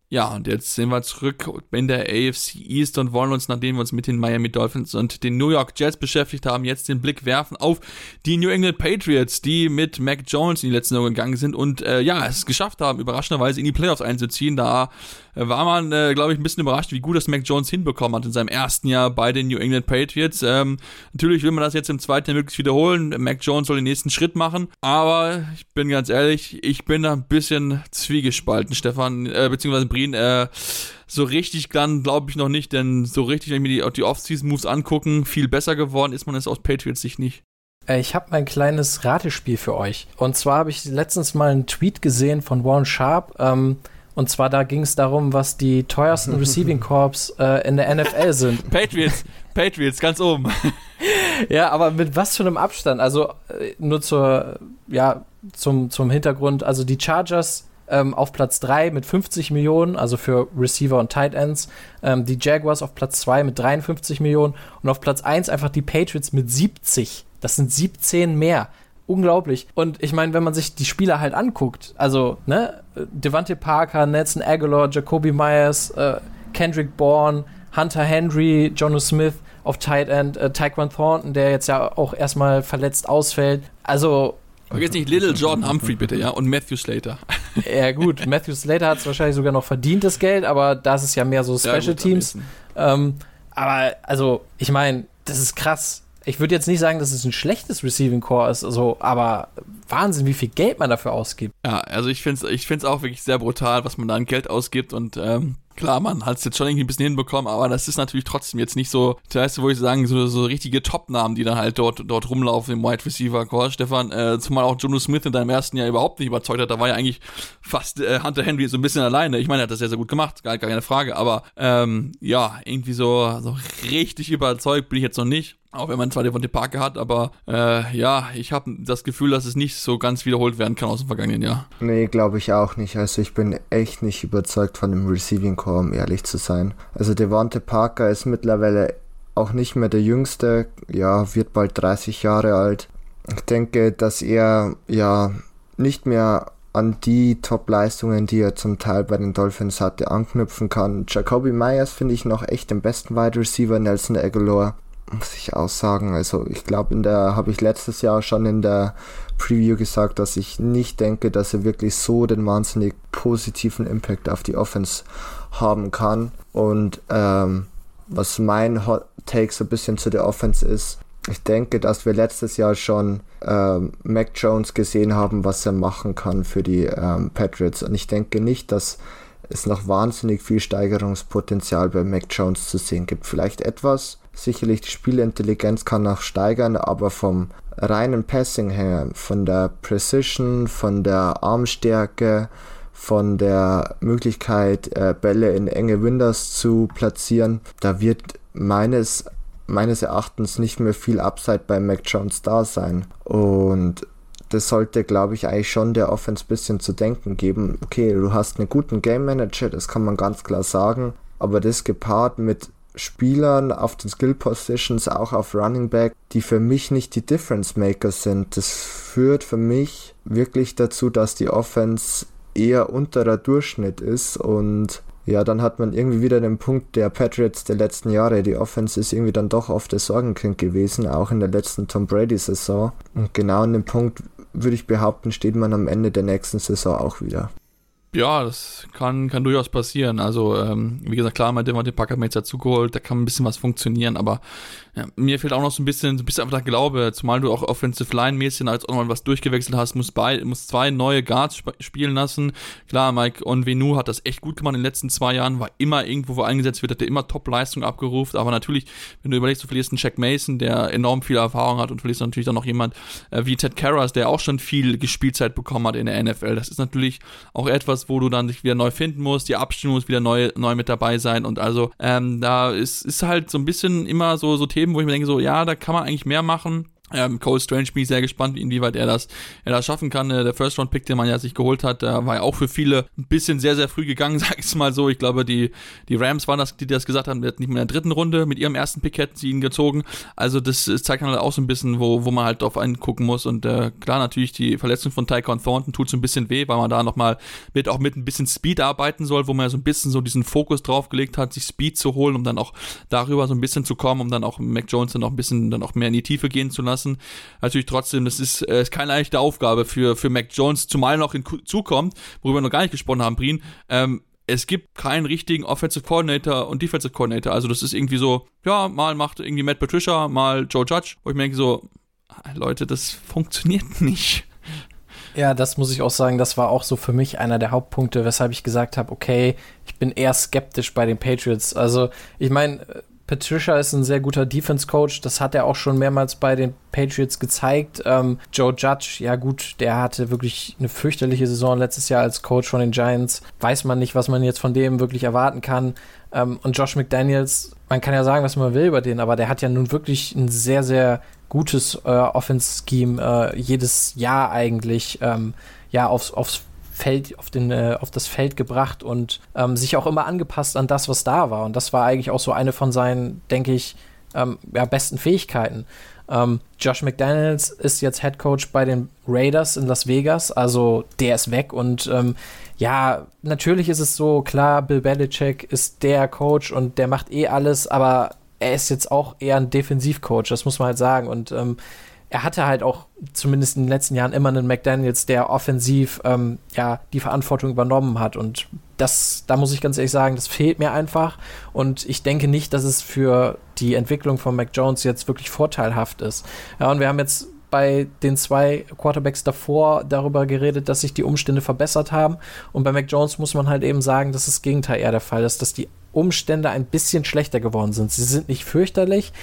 Speaker 1: Ja, und jetzt sind wir zurück in der AFC East und wollen uns, nachdem wir uns mit den Miami Dolphins und den New York Jets beschäftigt haben, jetzt den Blick werfen auf die New England Patriots, die mit Mac Jones in die letzten Jahre gegangen sind und äh, ja, es geschafft haben, überraschenderweise in die Playoffs einzuziehen. Da äh, war man, äh, glaube ich, ein bisschen überrascht, wie gut das Mac Jones hinbekommen hat in seinem ersten Jahr bei den New England Patriots. Ähm, natürlich will man das jetzt im zweiten Jahr möglichst wiederholen. Mac Jones soll den nächsten Schritt machen, aber ich bin ganz ehrlich, ich bin da ein bisschen zwiegespalten, Stefan, äh, beziehungsweise Brien, äh, so richtig dann glaube ich noch nicht, denn so richtig, wenn ich mir die, die Off-Season-Moves angucken, viel besser geworden ist man es aus Patriots Sicht nicht.
Speaker 3: Äh, ich habe ein kleines Ratespiel für euch. Und zwar habe ich letztens mal einen Tweet gesehen von Warren Sharp. Ähm, und zwar da ging es darum, was die teuersten [laughs] Receiving Corps äh, in der NFL sind. [laughs]
Speaker 1: Patriots, Patriots, ganz oben. [laughs]
Speaker 3: ja, aber mit was für einem Abstand? Also äh, nur zur, ja, zum, zum Hintergrund. Also die Chargers ähm, auf Platz 3 mit 50 Millionen, also für Receiver und Tight Ends. Ähm, die Jaguars auf Platz 2 mit 53 Millionen und auf Platz 1 einfach die Patriots mit 70. Das sind 17 mehr. Unglaublich. Und ich meine, wenn man sich die Spieler halt anguckt, also, ne, Devante Parker, Nelson Aguilar, Jacoby Myers, äh, Kendrick Bourne, Hunter Henry, Jono Smith auf Tight End, äh, Tyquan Thornton, der jetzt ja auch erstmal verletzt ausfällt. Also,
Speaker 1: Vergiss nicht Little Jordan Humphrey bitte, ja, und Matthew Slater.
Speaker 3: Ja, gut, Matthew Slater hat es wahrscheinlich sogar noch verdient, das Geld, aber das ist ja mehr so Special ja, gut, Teams. Ähm, aber, also, ich meine, das ist krass. Ich würde jetzt nicht sagen, dass es ein schlechtes Receiving Core ist, also, aber Wahnsinn, wie viel Geld man dafür ausgibt.
Speaker 1: Ja, also ich finde es ich find's auch wirklich sehr brutal, was man da an Geld ausgibt und ähm, Klar, man hat es jetzt schon irgendwie ein bisschen hinbekommen, aber das ist natürlich trotzdem jetzt nicht so, das heißt, wo ich sagen, so, so richtige Top-Namen, die dann halt dort, dort rumlaufen im Wide Receiver Core. Stefan, äh, zumal auch Jono Smith in deinem ersten Jahr überhaupt nicht überzeugt hat, da war ja eigentlich fast äh, Hunter Henry so ein bisschen alleine. Ich meine, er hat das sehr, sehr gut gemacht, gar, gar keine Frage, aber ähm, ja, irgendwie so, so richtig überzeugt bin ich jetzt noch nicht. Auch wenn man zwar Devontae Parker hat, aber äh, ja, ich habe das Gefühl, dass es nicht so ganz wiederholt werden kann aus dem vergangenen Jahr.
Speaker 2: Nee, glaube ich auch nicht. Also ich bin echt nicht überzeugt von dem Receiving Core, um ehrlich zu sein. Also Devontae Parker ist mittlerweile auch nicht mehr der Jüngste. Ja, wird bald 30 Jahre alt. Ich denke, dass er ja nicht mehr an die Top-Leistungen, die er zum Teil bei den Dolphins hatte, anknüpfen kann. Jacoby Myers finde ich noch echt den besten Wide Receiver. Nelson Aguilar muss ich auch sagen. Also ich glaube, in der habe ich letztes Jahr schon in der Preview gesagt, dass ich nicht denke, dass er wirklich so den wahnsinnig positiven Impact auf die Offense haben kann. Und ähm, was mein Hot Take so ein bisschen zu der Offense ist, ich denke, dass wir letztes Jahr schon ähm, Mac Jones gesehen haben, was er machen kann für die ähm, Patriots. Und ich denke nicht, dass es noch wahnsinnig viel Steigerungspotenzial bei Mac Jones zu sehen gibt. Vielleicht etwas, sicherlich die Spielintelligenz kann noch steigern, aber vom reinen Passing her, von der Precision, von der Armstärke, von der Möglichkeit, äh, Bälle in enge Windows zu platzieren, da wird meines, meines Erachtens nicht mehr viel Upside bei Mac Jones da sein. Und das sollte, glaube ich, eigentlich schon der Offense ein bisschen zu denken geben. Okay, du hast einen guten Game Manager, das kann man ganz klar sagen, aber das gepaart mit Spielern auf den Skill Positions, auch auf Running Back, die für mich nicht die Difference Maker sind, das führt für mich wirklich dazu, dass die Offense eher unterer Durchschnitt ist und ja, dann hat man irgendwie wieder den Punkt der Patriots der letzten Jahre. Die Offense ist irgendwie dann doch oft das Sorgenkind gewesen, auch in der letzten Tom Brady-Saison. Und genau an dem Punkt würde ich behaupten, steht man am Ende der nächsten Saison auch wieder.
Speaker 1: Ja, das kann, kann durchaus passieren. Also, ähm, wie gesagt, klar, man hat den Packer jetzt dazugeholt, da kann ein bisschen was funktionieren, aber ja, mir fehlt auch noch so ein bisschen, so ein bisschen einfach der Glaube, zumal du auch Offensive Line-mäßig als auch mal was durchgewechselt hast, muss, bei, muss zwei neue Guards sp spielen lassen. Klar, Mike Onvenu hat das echt gut gemacht in den letzten zwei Jahren, war immer irgendwo, wo eingesetzt wird, hat er immer Top-Leistung abgerufen, aber natürlich, wenn du überlegst, du verlierst einen Jack Mason, der enorm viel Erfahrung hat und verlierst natürlich dann noch jemand äh, wie Ted Karras, der auch schon viel Gespielzeit bekommen hat in der NFL. Das ist natürlich auch etwas, wo du dann dich wieder neu finden musst, die Abstimmung muss wieder neu, neu mit dabei sein und also ähm, da ist, ist halt so ein bisschen immer so, so Themen, Themen, wo ich mir denke, so, ja, da kann man eigentlich mehr machen. Ähm, Cole Strange bin ich sehr gespannt, inwieweit er das, er das schaffen kann. Äh, der First Round Pick, den man ja sich geholt hat, der war ja auch für viele ein bisschen sehr, sehr früh gegangen, [laughs] sag ich mal so. Ich glaube, die, die Rams waren das, die das gesagt haben, nicht mehr in der dritten Runde mit ihrem ersten Pick hätten sie ihn gezogen. Also das, das zeigt halt auch so ein bisschen, wo, wo man halt drauf angucken muss. Und äh, klar, natürlich die Verletzung von Tycon Thornton tut so ein bisschen weh, weil man da nochmal mit auch mit ein bisschen Speed arbeiten soll, wo man ja so ein bisschen so diesen Fokus drauf gelegt hat, sich Speed zu holen, um dann auch darüber so ein bisschen zu kommen, um dann auch Mac Jones dann auch ein bisschen dann auch mehr in die Tiefe gehen zu lassen. Also natürlich trotzdem, das ist, äh, ist keine leichte Aufgabe für, für Mac Jones, zumal noch hinzukommt, worüber wir noch gar nicht gesprochen haben, Brien, ähm, es gibt keinen richtigen Offensive Coordinator und Defensive Coordinator. Also das ist irgendwie so, ja, mal macht irgendwie Matt Patricia, mal Joe Judge, wo ich mir denke so, Leute, das funktioniert [laughs] nicht.
Speaker 3: Ja, das muss ich auch sagen, das war auch so für mich einer der Hauptpunkte, weshalb ich gesagt habe, okay, ich bin eher skeptisch bei den Patriots. Also, ich meine, Patricia ist ein sehr guter Defense-Coach. Das hat er auch schon mehrmals bei den Patriots gezeigt. Ähm, Joe Judge, ja gut, der hatte wirklich eine fürchterliche Saison letztes Jahr als Coach von den Giants. Weiß man nicht, was man jetzt von dem wirklich erwarten kann. Ähm, und Josh McDaniels, man kann ja sagen, was man will über den, aber der hat ja nun wirklich ein sehr, sehr gutes äh, Offense-Scheme äh, jedes Jahr eigentlich ähm, ja aufs, aufs Feld, auf, den, äh, auf das Feld gebracht und ähm, sich auch immer angepasst an das, was da war. Und das war eigentlich auch so eine von seinen, denke ich, ähm, ja, besten Fähigkeiten. Ähm, Josh McDaniels ist jetzt Head Coach bei den Raiders in Las Vegas, also der ist weg und ähm, ja, natürlich ist es so, klar, Bill Belichick ist der Coach und der macht eh alles, aber er ist jetzt auch eher ein Defensivcoach, das muss man halt sagen. Und ähm, er hatte halt auch zumindest in den letzten Jahren immer einen McDaniels, der offensiv ähm, ja die Verantwortung übernommen hat und das, da muss ich ganz ehrlich sagen, das fehlt mir einfach und ich denke nicht, dass es für die Entwicklung von Mac Jones jetzt wirklich vorteilhaft ist. Ja, und wir haben jetzt bei den zwei Quarterbacks davor darüber geredet, dass sich die Umstände verbessert haben. Und bei Mac Jones muss man halt eben sagen, dass das Gegenteil eher der Fall ist, dass die Umstände ein bisschen schlechter geworden sind. Sie sind nicht fürchterlich,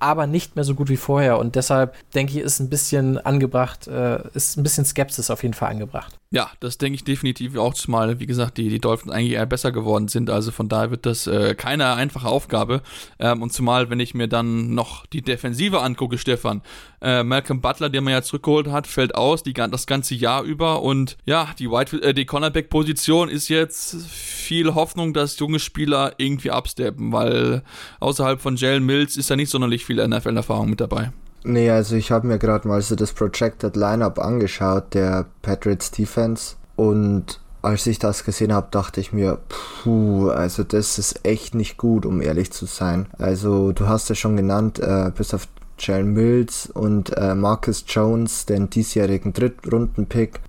Speaker 3: aber nicht mehr so gut wie vorher. Und deshalb denke ich, ist ein bisschen angebracht, äh, ist ein bisschen Skepsis auf jeden Fall angebracht.
Speaker 1: Ja, das denke ich definitiv auch, zumal, wie gesagt, die, die Dolphins eigentlich eher besser geworden sind. Also von daher wird das äh, keine einfache Aufgabe. Ähm, und zumal, wenn ich mir dann noch die Defensive angucke, Stefan, äh, Malcolm Butler, den man ja zurückgeholt hat, fällt aus die, das ganze Jahr über. Und ja, die, White, äh, die Cornerback-Position ist jetzt viel Hoffnung, dass junge Spieler irgendwie absteppen, weil außerhalb von Jalen Mills ist ja nicht sonderlich viel NFL-Erfahrung mit dabei.
Speaker 2: Nee, also ich habe mir gerade mal so das Projected Lineup angeschaut, der Patriots Defense. Und als ich das gesehen habe, dachte ich mir, puh, also das ist echt nicht gut, um ehrlich zu sein. Also du hast ja schon genannt, äh, bis auf Jalen Mills und äh, Marcus Jones, den diesjährigen Drittrunden-Pick,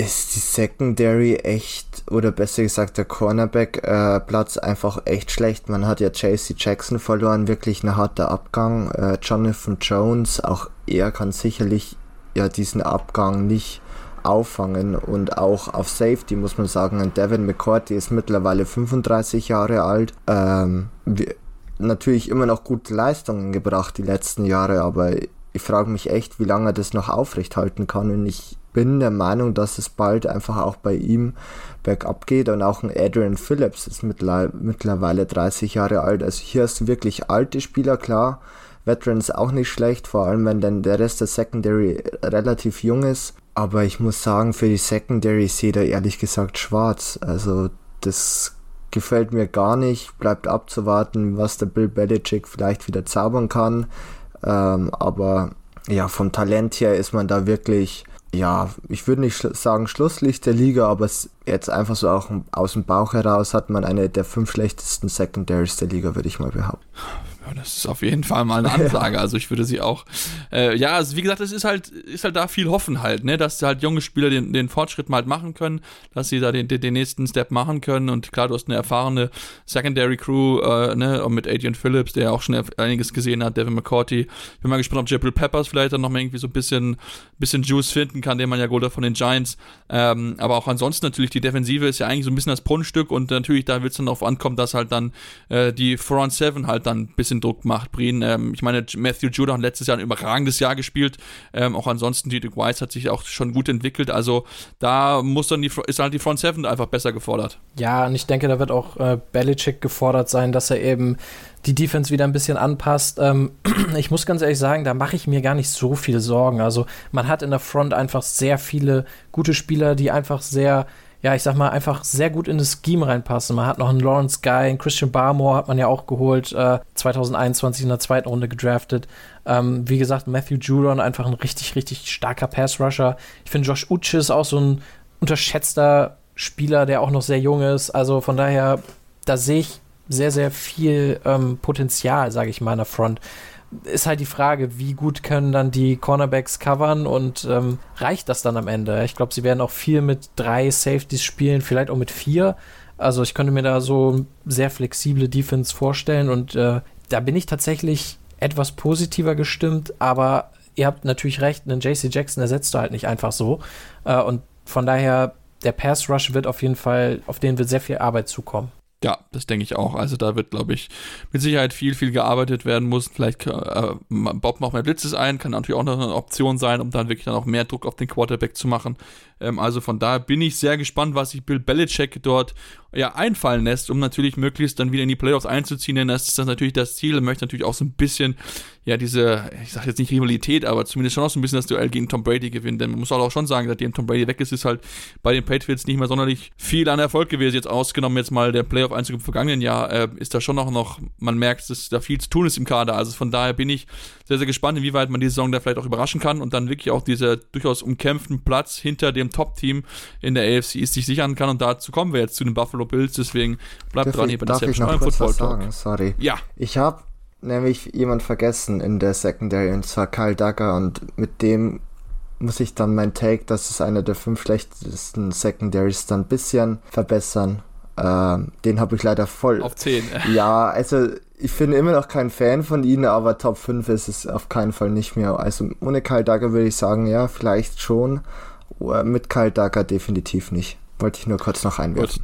Speaker 2: ist die Secondary echt, oder besser gesagt der Cornerback-Platz äh, einfach echt schlecht. Man hat ja JC Jackson verloren, wirklich ein harter Abgang. Äh, Jonathan Jones, auch er kann sicherlich ja diesen Abgang nicht auffangen und auch auf Safety muss man sagen, Devin McCourty ist mittlerweile 35 Jahre alt. Ähm, wir, natürlich immer noch gute Leistungen gebracht die letzten Jahre, aber ich frage mich echt, wie lange er das noch aufrecht halten kann und ich bin der Meinung, dass es bald einfach auch bei ihm bergab geht und auch ein Adrian Phillips ist mittlerweile 30 Jahre alt. Also hier hast du wirklich alte Spieler, klar. Veterans auch nicht schlecht, vor allem wenn dann der Rest der Secondary relativ jung ist. Aber ich muss sagen, für die Secondary sehe da ehrlich gesagt schwarz. Also das gefällt mir gar nicht. Bleibt abzuwarten, was der Bill Belichick vielleicht wieder zaubern kann. Ähm, aber ja, vom Talent her ist man da wirklich ja, ich würde nicht sagen Schlusslicht der Liga, aber jetzt einfach so auch aus dem Bauch heraus hat man eine der fünf schlechtesten Secondaries der Liga, würde ich mal behaupten.
Speaker 1: Das ist auf jeden Fall mal eine [laughs] Ansage. Also ich würde sie auch. Äh, ja, also wie gesagt, es ist halt, ist halt da viel Hoffen halt, ne, dass halt junge Spieler den, den Fortschritt mal halt machen können, dass sie da den, den, nächsten Step machen können. Und klar, du hast eine erfahrene Secondary Crew, äh, ne, und mit Adrian Phillips, der auch schon einiges gesehen hat, Devin McCourty. Ich bin mal gespannt, ob Jabril Peppers vielleicht dann noch mal irgendwie so ein bisschen, bisschen Juice finden kann, den man ja gut hat von den Giants. Ähm, aber auch ansonsten natürlich die Defensive ist ja eigentlich so ein bisschen das Grundstück und natürlich da wird es dann darauf ankommen, dass halt dann äh, die Front Seven halt dann ein bisschen bisschen Druck macht. Breen, ähm, ich meine, Matthew Judah hat letztes Jahr ein überragendes Jahr gespielt. Ähm, auch ansonsten, Dietrich Weiss hat sich auch schon gut entwickelt. Also da muss dann die, ist halt die Front Seven einfach besser gefordert.
Speaker 3: Ja, und ich denke, da wird auch äh, Belichick gefordert sein, dass er eben die Defense wieder ein bisschen anpasst. Ähm, [clears throat] ich muss ganz ehrlich sagen, da mache ich mir gar nicht so viele Sorgen. Also man hat in der Front einfach sehr viele gute Spieler, die einfach sehr ja, ich sag mal, einfach sehr gut in das Scheme reinpassen. Man hat noch einen Lawrence Guy, einen Christian Barmore hat man ja auch geholt, äh, 2021 in der zweiten Runde gedraftet. Ähm, wie gesagt, Matthew Judon, einfach ein richtig, richtig starker Pass-Rusher. Ich finde, Josh Uche ist auch so ein unterschätzter Spieler, der auch noch sehr jung ist. Also von daher, da sehe ich sehr, sehr viel ähm, Potenzial, sage ich mal, in der Front ist halt die Frage, wie gut können dann die Cornerbacks covern und ähm, reicht das dann am Ende? Ich glaube, sie werden auch viel mit drei Safeties spielen, vielleicht auch mit vier. Also ich könnte mir da so sehr flexible Defense vorstellen und äh, da bin ich tatsächlich etwas positiver gestimmt, aber ihr habt natürlich recht, einen JC Jackson ersetzt du halt nicht einfach so. Äh, und von daher, der Pass Rush wird auf jeden Fall, auf den wird sehr viel Arbeit zukommen.
Speaker 1: Ja, das denke ich auch. Also da wird, glaube ich, mit Sicherheit viel, viel gearbeitet werden muss. Vielleicht äh, Bob noch mehr Blitzes ein, kann natürlich auch noch eine Option sein, um dann wirklich dann auch mehr Druck auf den Quarterback zu machen. Ähm, also von daher bin ich sehr gespannt, was sich Bill Belichick dort ja einfallen lässt, um natürlich möglichst dann wieder in die Playoffs einzuziehen, denn das ist das natürlich das Ziel. Er möchte natürlich auch so ein bisschen, ja, diese, ich sage jetzt nicht Rivalität, aber zumindest schon auch so ein bisschen das Duell gegen Tom Brady gewinnen, denn man muss auch schon sagen, seitdem Tom Brady weg ist, ist halt bei den Patriots nicht mehr sonderlich viel an Erfolg gewesen. Jetzt ausgenommen jetzt mal der Playoff-Einzug im vergangenen Jahr, äh, ist da schon noch, noch, man merkt, dass da viel zu tun ist im Kader. Also von daher bin ich sehr, sehr gespannt, inwieweit man die Saison da vielleicht auch überraschen kann und dann wirklich auch dieser durchaus umkämpften Platz hinter dem Top-Team in der AFC ist, sich sichern kann. Und dazu kommen wir jetzt zu den Buffalo Bills. Deswegen bleibt
Speaker 2: darf
Speaker 1: dran
Speaker 2: ich,
Speaker 1: hier bei
Speaker 2: der eurem
Speaker 1: Football Talk.
Speaker 2: Sagen? Sorry.
Speaker 1: Ja.
Speaker 2: Ich habe nämlich jemand vergessen in der Secondary und zwar Kyle Duggar und mit dem muss ich dann mein Take, dass es einer der fünf schlechtesten Secondaries dann ein bisschen verbessern. Ähm, den habe ich leider voll.
Speaker 1: Auf 10. [laughs]
Speaker 2: Ja, also ich bin immer noch kein Fan von ihnen, aber Top 5 ist es auf keinen Fall nicht mehr. Also ohne Kyle Dagger würde ich sagen, ja, vielleicht schon. Mit Kyle Dagger definitiv nicht. Wollte ich nur kurz noch einwerfen.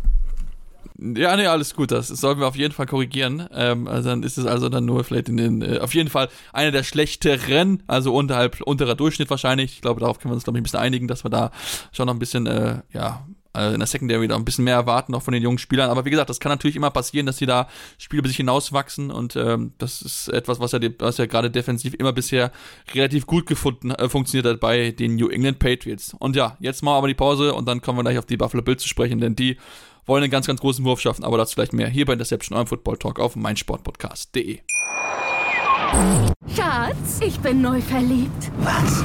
Speaker 1: Ja, nee, alles gut. Das sollten wir auf jeden Fall korrigieren. Ähm, also dann ist es also dann nur vielleicht in den, äh, auf jeden Fall einer der schlechteren, also unterhalb, unterer Durchschnitt wahrscheinlich. Ich glaube, darauf können wir uns, glaube ich, ein bisschen einigen, dass wir da schon noch ein bisschen, äh, ja, äh, in der Secondary da ein bisschen mehr erwarten, auch von den jungen Spielern. Aber wie gesagt, das kann natürlich immer passieren, dass sie da Spiele über sich hinauswachsen und ähm, das ist etwas, was ja, was ja gerade defensiv immer bisher relativ gut gefunden, äh, funktioniert hat bei den New England Patriots. Und ja, jetzt machen wir aber die Pause und dann kommen wir gleich auf die Buffalo Bills zu sprechen, denn die wollen einen ganz, ganz großen Wurf schaffen, aber dazu vielleicht mehr hier bei Interception, eurem Football Talk auf meinsportpodcast.de.
Speaker 4: Schatz, ich bin neu verliebt.
Speaker 5: Was?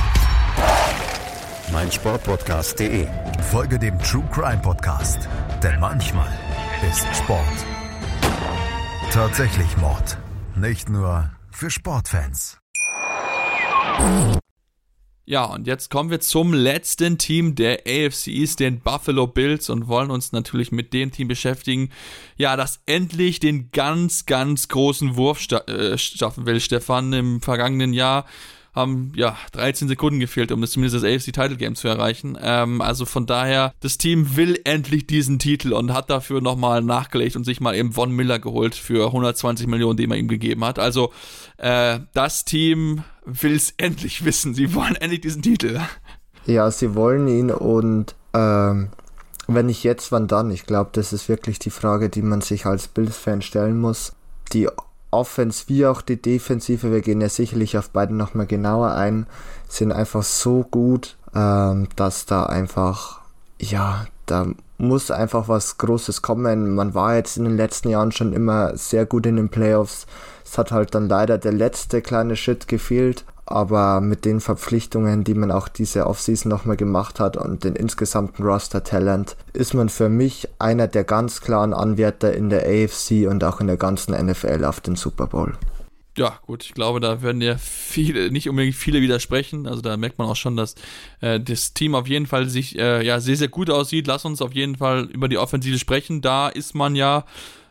Speaker 7: meinsportpodcast.de. Folge dem True Crime Podcast, denn manchmal ist Sport tatsächlich Mord. Nicht nur für Sportfans.
Speaker 1: Ja, und jetzt kommen wir zum letzten Team der AFC East, den Buffalo Bills, und wollen uns natürlich mit dem Team beschäftigen, ja, das endlich den ganz, ganz großen Wurf äh, schaffen will. Stefan im vergangenen Jahr haben ja 13 Sekunden gefehlt, um das zumindest das AFC Title Game zu erreichen. Ähm, also von daher, das Team will endlich diesen Titel und hat dafür nochmal nachgelegt und sich mal eben Von Miller geholt für 120 Millionen, die man ihm gegeben hat. Also äh, das Team will es [laughs] endlich wissen. Sie wollen endlich diesen Titel.
Speaker 2: Ja, sie wollen ihn und ähm, wenn nicht jetzt, wann dann? Ich glaube, das ist wirklich die Frage, die man sich als Bills-Fan stellen muss. Die Offense wie auch die Defensive, wir gehen ja sicherlich auf beiden nochmal genauer ein, sind einfach so gut, ähm, dass da einfach, ja, da muss einfach was Großes kommen. Man war jetzt in den letzten Jahren schon immer sehr gut in den Playoffs. Es hat halt dann leider der letzte kleine Schritt gefehlt aber mit den Verpflichtungen, die man auch diese Offseason nochmal gemacht hat und den insgesamten Roster-Talent, ist man für mich einer der ganz klaren Anwärter in der AFC und auch in der ganzen NFL auf den Super Bowl.
Speaker 1: Ja, gut, ich glaube, da werden ja viele, nicht unbedingt viele widersprechen. Also da merkt man auch schon, dass äh, das Team auf jeden Fall sich äh, ja sehr, sehr gut aussieht. Lass uns auf jeden Fall über die Offensive sprechen. Da ist man ja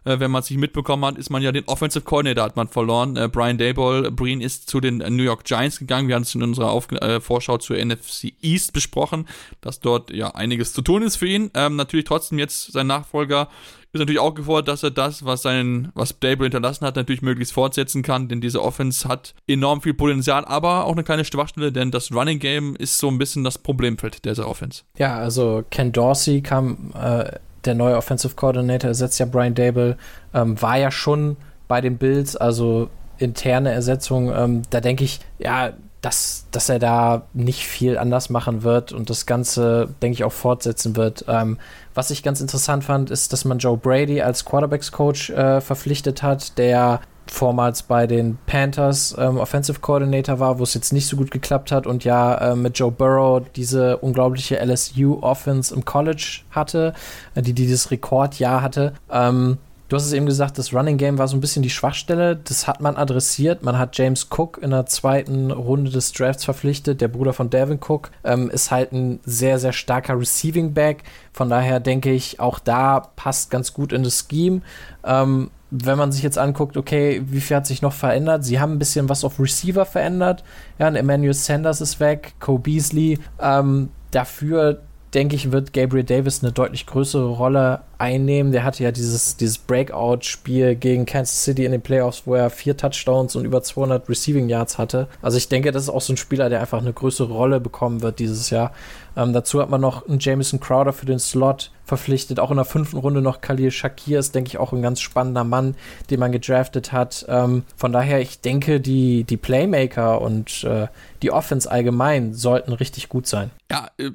Speaker 1: äh, wenn man es nicht mitbekommen hat, ist man ja den Offensive Coordinator hat man verloren. Äh, Brian Dayball, Breen ist zu den New York Giants gegangen. Wir haben es in unserer Auf äh, Vorschau zur NFC East besprochen, dass dort ja einiges zu tun ist für ihn. Ähm, natürlich trotzdem jetzt sein Nachfolger ist natürlich auch gefordert, dass er das, was sein, was Dable hinterlassen hat, natürlich möglichst fortsetzen kann, denn diese Offense hat enorm viel Potenzial, aber auch eine kleine Schwachstelle, denn das Running Game ist so ein bisschen das Problemfeld dieser Offense.
Speaker 3: Ja, also Ken Dorsey kam äh, der neue Offensive Coordinator ersetzt ja Brian Dable, ähm, war ja schon bei den Bills, also interne Ersetzung. Ähm, da denke ich, ja, dass, dass er da nicht viel anders machen wird und das Ganze, denke ich, auch fortsetzen wird. Ähm, was ich ganz interessant fand, ist, dass man Joe Brady als Quarterbacks-Coach äh, verpflichtet hat, der vormals bei den Panthers ähm, Offensive Coordinator war, wo es jetzt nicht so gut geklappt hat und ja äh, mit Joe Burrow diese unglaubliche LSU Offense im College hatte, äh, die dieses Rekordjahr hatte. Ähm, Du hast es eben gesagt, das Running Game war so ein bisschen die Schwachstelle. Das hat man adressiert. Man hat James Cook in der zweiten Runde des Drafts verpflichtet. Der Bruder von Devin Cook ähm, ist halt ein sehr, sehr starker Receiving Back. Von daher denke ich, auch da passt ganz gut in das Scheme. Ähm, wenn man sich jetzt anguckt, okay, wie viel hat sich noch verändert? Sie haben ein bisschen was auf Receiver verändert. Ja, ein Emmanuel Sanders ist weg, Cole Beasley. Ähm, dafür denke ich, wird Gabriel Davis eine deutlich größere Rolle einnehmen. Der hatte ja dieses, dieses Breakout-Spiel gegen Kansas City in den Playoffs, wo er vier Touchdowns und über 200 Receiving Yards hatte. Also ich denke, das ist auch so ein Spieler, der einfach eine größere Rolle bekommen wird dieses Jahr. Ähm, dazu hat man noch einen Jameson Crowder für den Slot verpflichtet. Auch in der fünften Runde noch Khalil Shakir ist, denke ich, auch ein ganz spannender Mann, den man gedraftet hat. Ähm, von daher, ich denke, die, die Playmaker und äh, die Offense allgemein sollten richtig gut sein.
Speaker 1: Ja, äh,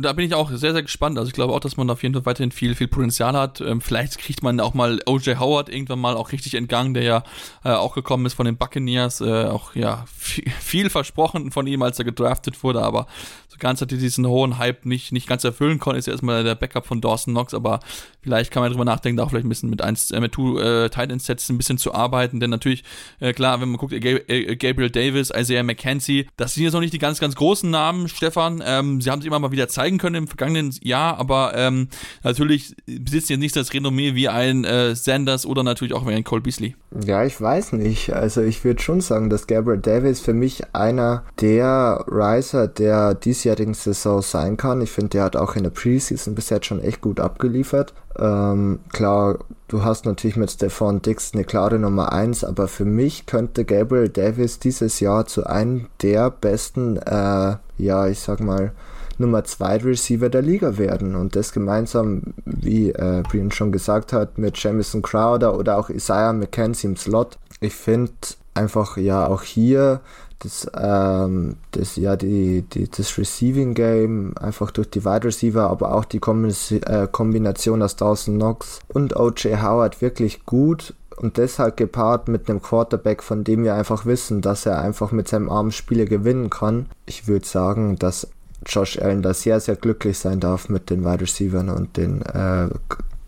Speaker 1: da bin ich auch sehr, sehr gespannt. Also ich glaube auch, dass man auf jeden Fall weiterhin viel, viel Potenzial hat. Ähm, vielleicht kriegt man auch mal OJ Howard irgendwann mal auch richtig entgangen, der ja äh, auch gekommen ist von den Buccaneers. Äh, auch ja viel, versprochen von ihm, als er gedraftet wurde, aber so ganz hat er diesen hohen Hype nicht, nicht ganz erfüllen können. Ist ja erstmal der Backup von Dawson Knox, aber vielleicht kann man drüber nachdenken, da auch vielleicht ein bisschen mit, eins, äh, mit two äh, Tight End Sets ein bisschen zu arbeiten, denn natürlich, äh, klar, wenn man guckt, äh, Gabriel Davis, Isaiah McKenzie, das sind jetzt noch nicht die ganz, ganz großen Namen, Stefan. Ähm, sie haben es immer mal wieder zeigen können im vergangenen Jahr, aber ähm, natürlich besitzen jetzt nicht das Renommee wie ein äh, Sanders oder natürlich auch wie ein Cole Beasley.
Speaker 2: Ja, ich weiß nicht. Also ich würde schon sagen, dass Gabriel Davis für mich einer der Riser der diesjährigen Saison sein kann. Ich finde, der hat auch in der Preseason bisher schon echt gut abgeliefert. Ähm, klar, du hast natürlich mit Stefan Dix eine klare Nummer 1, aber für mich könnte Gabriel Davis dieses Jahr zu einem der besten, äh, ja, ich sag mal, Nummer 2 Receiver der Liga werden. Und das gemeinsam, wie äh, Brian schon gesagt hat, mit Jamison Crowder oder auch Isaiah McKenzie im Slot. Ich finde einfach ja auch hier das, ähm, das ja die, die, das Receiving Game einfach durch die Wide Receiver, aber auch die äh, Kombination aus Dawson Knox und OJ Howard wirklich gut und deshalb gepaart mit einem Quarterback, von dem wir einfach wissen, dass er einfach mit seinem Arm Spiele gewinnen kann. Ich würde sagen, dass Josh Allen da sehr, sehr glücklich sein darf mit den Wide Receivers und den äh,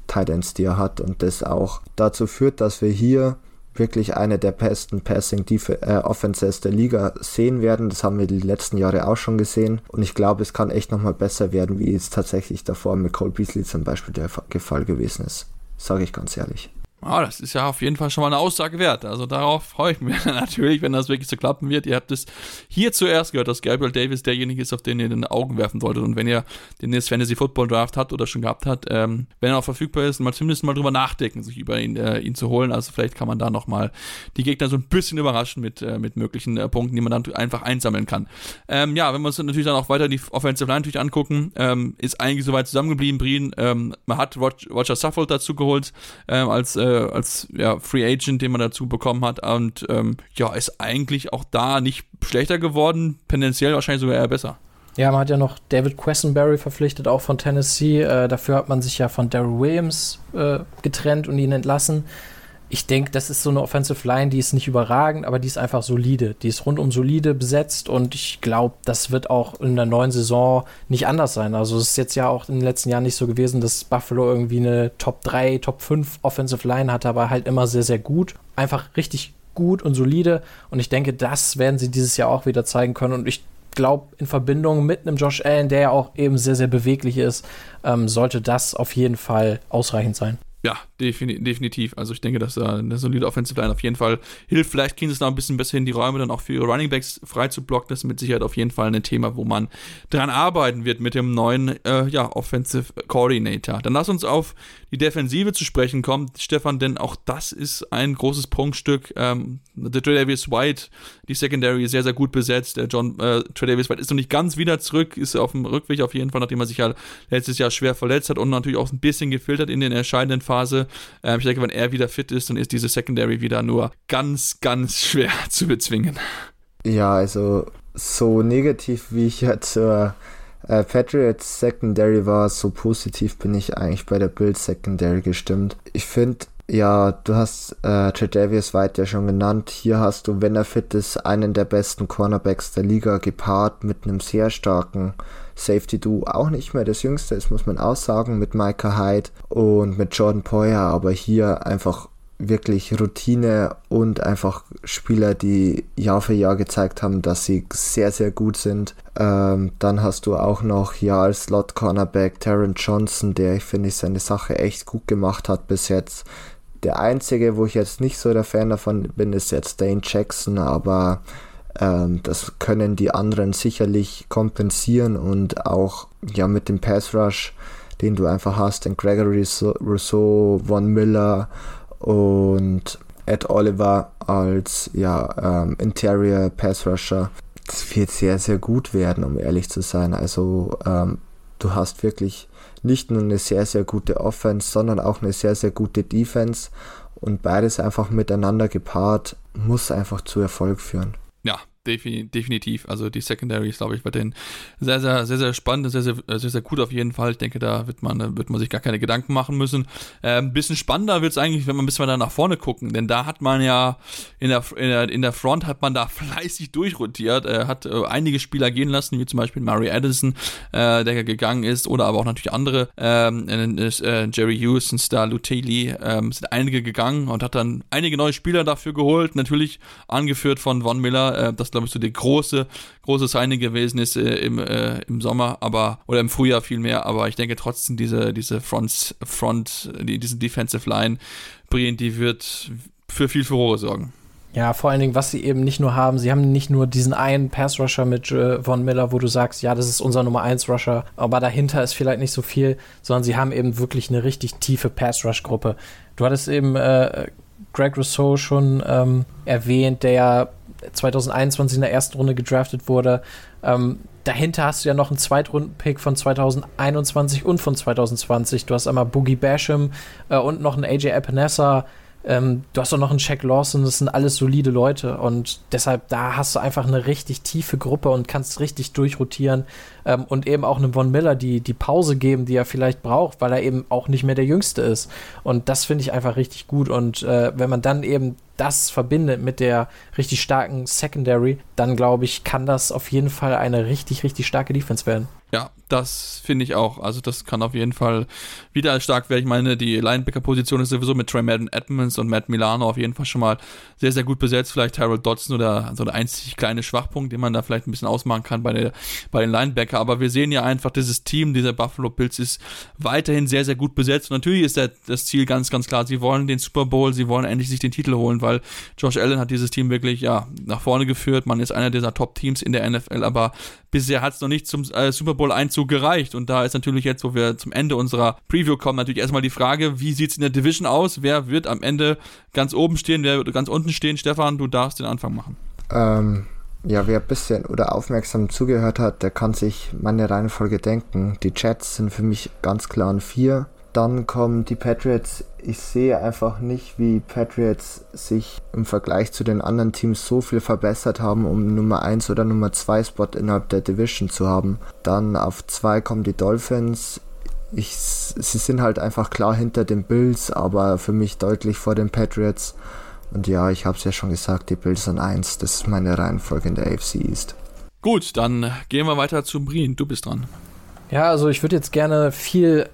Speaker 2: Tight Ends, die er hat und das auch dazu führt, dass wir hier wirklich eine der besten Passing äh, Offenses der Liga sehen werden. Das haben wir die letzten Jahre auch schon gesehen. Und ich glaube, es kann echt nochmal besser werden, wie es tatsächlich davor mit Cole Beasley zum Beispiel der Fall gewesen ist. Sage ich ganz ehrlich.
Speaker 1: Ah, das ist ja auf jeden Fall schon mal eine Aussage wert. Also darauf freue ich mich [laughs] natürlich, wenn das wirklich so klappen wird. Ihr habt es hier zuerst gehört, dass Gabriel Davis derjenige ist, auf den ihr den Augen werfen solltet. Und wenn ihr den jetzt Fantasy Football Draft habt oder schon gehabt habt, ähm, wenn er auch verfügbar ist, mal zumindest mal drüber nachdenken, sich über ihn, äh, ihn zu holen. Also vielleicht kann man da nochmal die Gegner so ein bisschen überraschen mit, äh, mit möglichen äh, Punkten, die man dann einfach einsammeln kann. Ähm, ja, wenn wir uns natürlich dann auch weiter die Offensive Line natürlich angucken, ähm, ist eigentlich soweit zusammengeblieben, Brien. Ähm, man hat Roger Suffold dazu geholt ähm, als äh, als ja, Free Agent, den man dazu bekommen hat. Und ähm, ja, ist eigentlich auch da nicht schlechter geworden, tendenziell wahrscheinlich sogar eher besser.
Speaker 3: Ja, man hat ja noch David Quessenberry verpflichtet, auch von Tennessee. Äh, dafür hat man sich ja von Daryl Williams äh, getrennt und ihn entlassen ich denke, das ist so eine Offensive Line, die ist nicht überragend, aber die ist einfach solide. Die ist rundum solide besetzt und ich glaube, das wird auch in der neuen Saison nicht anders sein. Also es ist jetzt ja auch in den letzten Jahren nicht so gewesen, dass Buffalo irgendwie eine Top 3, Top 5 Offensive Line hatte, aber halt immer sehr, sehr gut. Einfach richtig gut und solide und ich denke, das werden sie dieses Jahr auch wieder zeigen können und ich glaube, in Verbindung mit einem Josh Allen, der ja auch eben sehr, sehr beweglich ist, ähm, sollte das auf jeden Fall ausreichend sein.
Speaker 1: Ja, definitiv. Also ich denke, dass da eine solide Offensive Line auf jeden Fall hilft. Vielleicht kriegen sie es noch ein bisschen besser hin, die Räume dann auch für ihre Running Backs frei zu blocken. Das ist mit Sicherheit auf jeden Fall ein Thema, wo man dran arbeiten wird mit dem neuen äh, ja, Offensive Coordinator. Dann lass uns auf die Defensive zu sprechen kommen, Stefan, denn auch das ist ein großes Prunkstück. Ähm, der Tredavious White, die Secondary ist sehr, sehr gut besetzt. Der John äh, Tredavious White ist noch nicht ganz wieder zurück, ist auf dem Rückweg auf jeden Fall, nachdem er sich ja letztes Jahr schwer verletzt hat und natürlich auch ein bisschen gefiltert in den entscheidenden Phase. Ähm, ich denke, wenn er wieder fit ist, dann ist diese Secondary wieder nur ganz, ganz schwer [laughs] zu bezwingen.
Speaker 2: Ja, also so negativ wie ich ja zur äh, Patriots Secondary war, so positiv bin ich eigentlich bei der Bills Secondary gestimmt. Ich finde, ja, du hast äh, Tredavious White ja schon genannt. Hier hast du, wenn er fit ist, einen der besten Cornerbacks der Liga gepaart mit einem sehr starken Safety Duo. Auch nicht mehr das jüngste ist, muss man auch sagen, mit Micah Hyde und mit Jordan Poyer, aber hier einfach wirklich Routine und einfach Spieler, die Jahr für Jahr gezeigt haben, dass sie sehr, sehr gut sind. Ähm, dann hast du auch noch ja als Slot Cornerback Taron Johnson, der ich finde seine Sache echt gut gemacht hat bis jetzt. Der einzige, wo ich jetzt nicht so der Fan davon bin, ist jetzt Dane Jackson, aber das können die anderen sicherlich kompensieren und auch ja mit dem Pass Rush, den du einfach hast, den Gregory Rousseau, Von Miller und Ed Oliver als ja, ähm, Interior Pass Rusher. Das wird sehr, sehr gut werden, um ehrlich zu sein. Also ähm, du hast wirklich nicht nur eine sehr, sehr gute Offense, sondern auch eine sehr, sehr gute Defense. Und beides einfach miteinander gepaart muss einfach zu Erfolg führen.
Speaker 1: Ja, definitiv. Also die Secondary ist, glaube ich, bei denen sehr, sehr, sehr, sehr spannend, sehr, sehr, sehr, sehr gut auf jeden Fall. Ich denke, da wird man, wird man sich gar keine Gedanken machen müssen. Äh, ein bisschen spannender wird es eigentlich, wenn man ein bisschen weiter nach vorne gucken, denn da hat man ja in der, in der, in der Front hat man da [laughs] fleißig durchrotiert, äh, hat äh, einige Spieler gehen lassen, wie zum Beispiel Murray Addison, äh, der gegangen ist, oder aber auch natürlich andere, ähm, äh, Jerry Hughes, Star Luteli, ähm, sind einige gegangen und hat dann einige neue Spieler dafür geholt, natürlich angeführt von Von Miller, äh, glaube ich, so die große, große Signing gewesen ist äh, im, äh, im Sommer, aber, oder im Frühjahr vielmehr, aber ich denke trotzdem, diese, diese Front, Front, die, diese Defensive Line, Brien, die wird für viel Furore sorgen.
Speaker 3: Ja, vor allen Dingen, was sie eben nicht nur haben, sie haben nicht nur diesen einen Pass-Rusher mit äh, Von Miller, wo du sagst, ja, das ist unser Nummer 1-Rusher, aber dahinter ist vielleicht nicht so viel, sondern sie haben eben wirklich eine richtig tiefe Pass-Rush-Gruppe. Du hattest eben äh, Greg Rousseau schon ähm, erwähnt, der ja 2021 in der ersten Runde gedraftet wurde. Ähm, dahinter hast du ja noch einen Zweitrunden-Pick von 2021 und von 2020. Du hast einmal Boogie Basham äh, und noch einen AJ Epinesa. Ähm, du hast auch noch einen Jack Lawson, das sind alles solide Leute und deshalb, da hast du einfach eine richtig tiefe Gruppe und kannst richtig durchrotieren ähm, und eben auch einem Von Miller die, die Pause geben, die er vielleicht braucht, weil er eben auch nicht mehr der Jüngste ist. Und das finde ich einfach richtig gut und äh, wenn man dann eben das verbindet mit der richtig starken Secondary, dann glaube ich, kann das auf jeden Fall eine richtig, richtig starke Defense werden.
Speaker 1: Ja, das finde ich auch. Also das kann auf jeden Fall wieder stark werden. Ich meine, die Linebacker-Position ist sowieso mit Trey Madden Edmonds und Matt Milano auf jeden Fall schon mal sehr, sehr gut besetzt. Vielleicht Harold Dodson oder so der einzig kleine Schwachpunkt, den man da vielleicht ein bisschen ausmachen kann bei, der, bei den Linebacker. Aber wir sehen ja einfach, dieses Team dieser Buffalo Bills ist weiterhin sehr, sehr gut besetzt. Und natürlich ist der, das Ziel ganz, ganz klar. Sie wollen den Super Bowl, sie wollen endlich sich den Titel holen, weil Josh Allen hat dieses Team wirklich ja nach vorne geführt. Man ist einer dieser Top-Teams in der NFL, aber bisher hat es noch nicht zum äh, Super Bowl-Einzug gereicht. Und da ist natürlich jetzt, wo wir zum Ende unserer Preview kommen, natürlich erstmal die Frage, wie sieht es in der Division aus? Wer wird am Ende ganz oben stehen, wer wird ganz unten stehen? Stefan, du darfst den Anfang machen.
Speaker 2: Ähm, ja, wer ein bisschen oder aufmerksam zugehört hat, der kann sich meine Reihenfolge denken. Die Jets sind für mich ganz klar ein 4. Dann kommen die Patriots. Ich sehe einfach nicht, wie Patriots sich im Vergleich zu den anderen Teams so viel verbessert haben, um Nummer 1 oder Nummer 2 Spot innerhalb der Division zu haben. Dann auf 2 kommen die Dolphins. Ich, sie sind halt einfach klar hinter den Bills, aber für mich deutlich vor den Patriots. Und ja, ich habe es ja schon gesagt, die Bills sind 1. Das ist meine Reihenfolge in der AFC East.
Speaker 1: Gut, dann gehen wir weiter zu Brien. Du bist dran.
Speaker 3: Ja, also ich würde jetzt gerne viel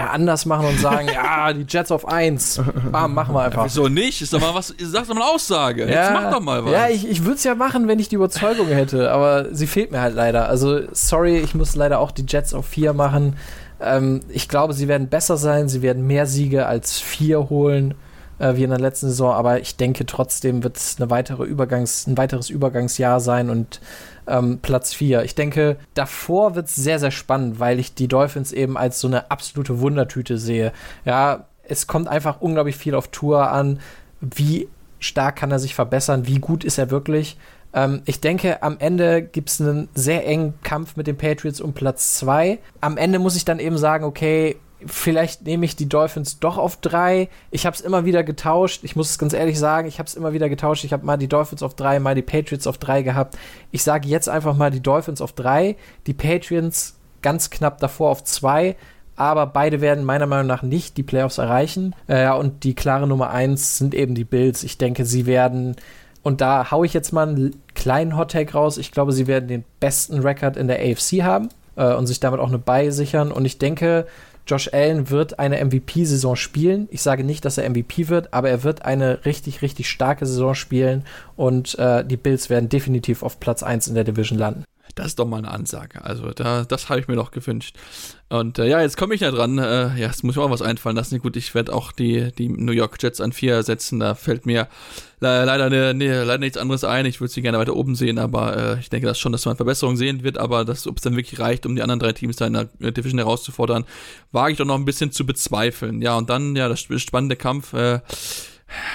Speaker 3: ja, anders machen und sagen, [laughs] ja, die Jets auf 1. Bam, machen wir einfach. Ja,
Speaker 1: wieso nicht? Ist doch mal was, sag doch mal eine Aussage. Ja, Jetzt mach doch mal was.
Speaker 3: Ja, ich, ich würde es ja machen, wenn ich die Überzeugung hätte, aber sie fehlt mir halt leider. Also, sorry, ich muss leider auch die Jets auf 4 machen. Ähm, ich glaube, sie werden besser sein, sie werden mehr Siege als 4 holen äh, wie in der letzten Saison, aber ich denke trotzdem wird es eine weitere Übergangs, ein weiteres Übergangsjahr sein und ähm, Platz 4. Ich denke, davor wird es sehr, sehr spannend, weil ich die Dolphins eben als so eine absolute Wundertüte sehe. Ja, es kommt einfach unglaublich viel auf Tour an. Wie stark kann er sich verbessern? Wie gut ist er wirklich? Ähm, ich denke, am Ende gibt es einen sehr engen Kampf mit den Patriots um Platz 2. Am Ende muss ich dann eben sagen, okay, vielleicht nehme ich die Dolphins doch auf drei. Ich habe es immer wieder getauscht. Ich muss es ganz ehrlich sagen, ich habe es immer wieder getauscht. Ich habe mal die Dolphins auf drei, mal die Patriots auf drei gehabt. Ich sage jetzt einfach mal die Dolphins auf drei, die Patriots ganz knapp davor auf zwei. Aber beide werden meiner Meinung nach nicht die Playoffs erreichen. Äh, und die klare Nummer eins sind eben die Bills. Ich denke, sie werden und da haue ich jetzt mal einen kleinen Hottag raus. Ich glaube, sie werden den besten Rekord in der AFC haben äh, und sich damit auch eine Buy sichern. Und ich denke, Josh Allen wird eine MVP-Saison spielen. Ich sage nicht, dass er MVP wird, aber er wird eine richtig, richtig starke Saison spielen und äh, die Bills werden definitiv auf Platz 1 in der Division landen.
Speaker 1: Das ist doch mal eine Ansage. Also, da, das habe ich mir doch gewünscht. Und äh, ja, jetzt komme ich ja dran. Äh, ja, jetzt muss ich auch was einfallen lassen. Gut, ich werde auch die, die New York Jets an vier setzen. Da fällt mir le leider, ne, ne, leider nichts anderes ein. Ich würde sie gerne weiter oben sehen, aber äh, ich denke das schon, dass man Verbesserungen sehen wird. Aber ob es dann wirklich reicht, um die anderen drei Teams da in der Division herauszufordern, wage ich doch noch ein bisschen zu bezweifeln. Ja, und dann, ja, das spannende Kampf. Äh,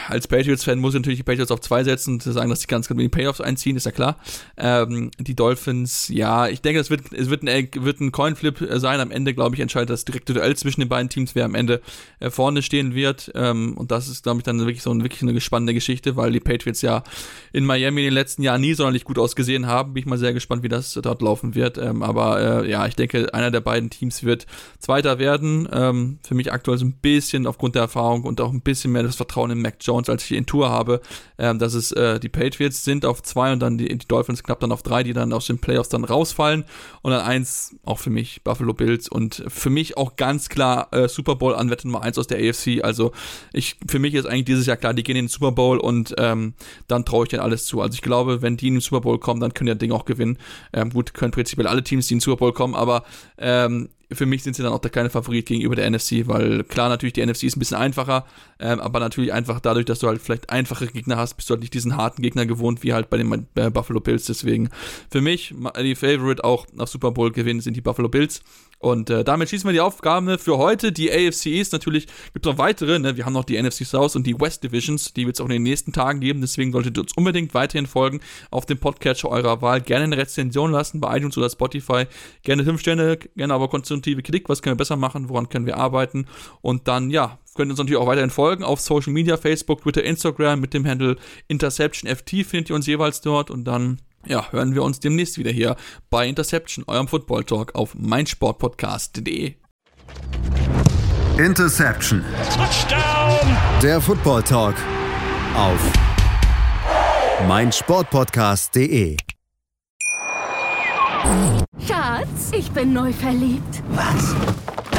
Speaker 1: als Patriots-Fan muss ich natürlich die Patriots auf zwei setzen und sagen, dass sie ganz gut in die Payoffs einziehen, ist ja klar. Ähm, die Dolphins, ja, ich denke, es wird, es wird ein, wird ein Coinflip sein. Am Ende, glaube ich, entscheidet das direkte Duell zwischen den beiden Teams, wer am Ende äh, vorne stehen wird. Ähm, und das ist, glaube ich, dann wirklich so ein, wirklich eine spannende Geschichte, weil die Patriots ja in Miami in den letzten Jahren nie sonderlich gut ausgesehen haben. Bin ich mal sehr gespannt, wie das dort laufen wird. Ähm, aber äh, ja, ich denke, einer der beiden Teams wird Zweiter werden. Ähm, für mich aktuell so ein bisschen aufgrund der Erfahrung und auch ein bisschen mehr das Vertrauen im Mac Jones, als ich in Tour habe, ähm, dass es äh, die Patriots sind auf zwei und dann die, die, Dolphins knapp dann auf drei, die dann aus den Playoffs dann rausfallen. Und dann eins, auch für mich, Buffalo Bills und für mich auch ganz klar äh, Super Bowl Anwärter Nummer eins aus der AFC. Also ich, für mich ist eigentlich dieses Jahr klar, die gehen in den Super Bowl und ähm, dann traue ich denen alles zu. Also ich glaube, wenn die in den Super Bowl kommen, dann können die das Ding auch gewinnen. Ähm, gut, können prinzipiell alle Teams, die in den Super Bowl kommen, aber ähm, für mich sind sie dann auch der kleine Favorit gegenüber der NFC, weil klar, natürlich, die NFC ist ein bisschen einfacher, ähm, aber natürlich einfach dadurch, dass du halt vielleicht einfache Gegner hast, bist du halt nicht diesen harten Gegner gewohnt, wie halt bei den äh, Buffalo Bills. Deswegen für mich, die Favorite auch nach Super Bowl gewinnen, sind die Buffalo Bills. Und äh, damit schließen wir die Aufgabe für heute. Die AFC East natürlich gibt es noch weitere. Ne? Wir haben noch die NFC South und die West Divisions, die wird es auch in den nächsten Tagen geben. Deswegen solltet ihr uns unbedingt weiterhin folgen auf dem Podcatcher eurer Wahl. Gerne eine Rezension lassen bei iTunes oder Spotify. Gerne 5 Sterne, gerne aber konstruktive Kritik. Was können wir besser machen? Woran können wir arbeiten? Und dann, ja, könnt ihr uns natürlich auch weiterhin folgen auf Social Media, Facebook, Twitter, Instagram mit dem Handle InterceptionFT findet ihr uns jeweils dort. Und dann ja, hören wir uns demnächst wieder hier bei Interception, eurem Football Talk auf meinsportpodcast.de.
Speaker 7: Interception. Touchdown. Der Football Talk auf meinsportpodcast.de.
Speaker 4: Schatz, ich bin neu verliebt.
Speaker 5: Was?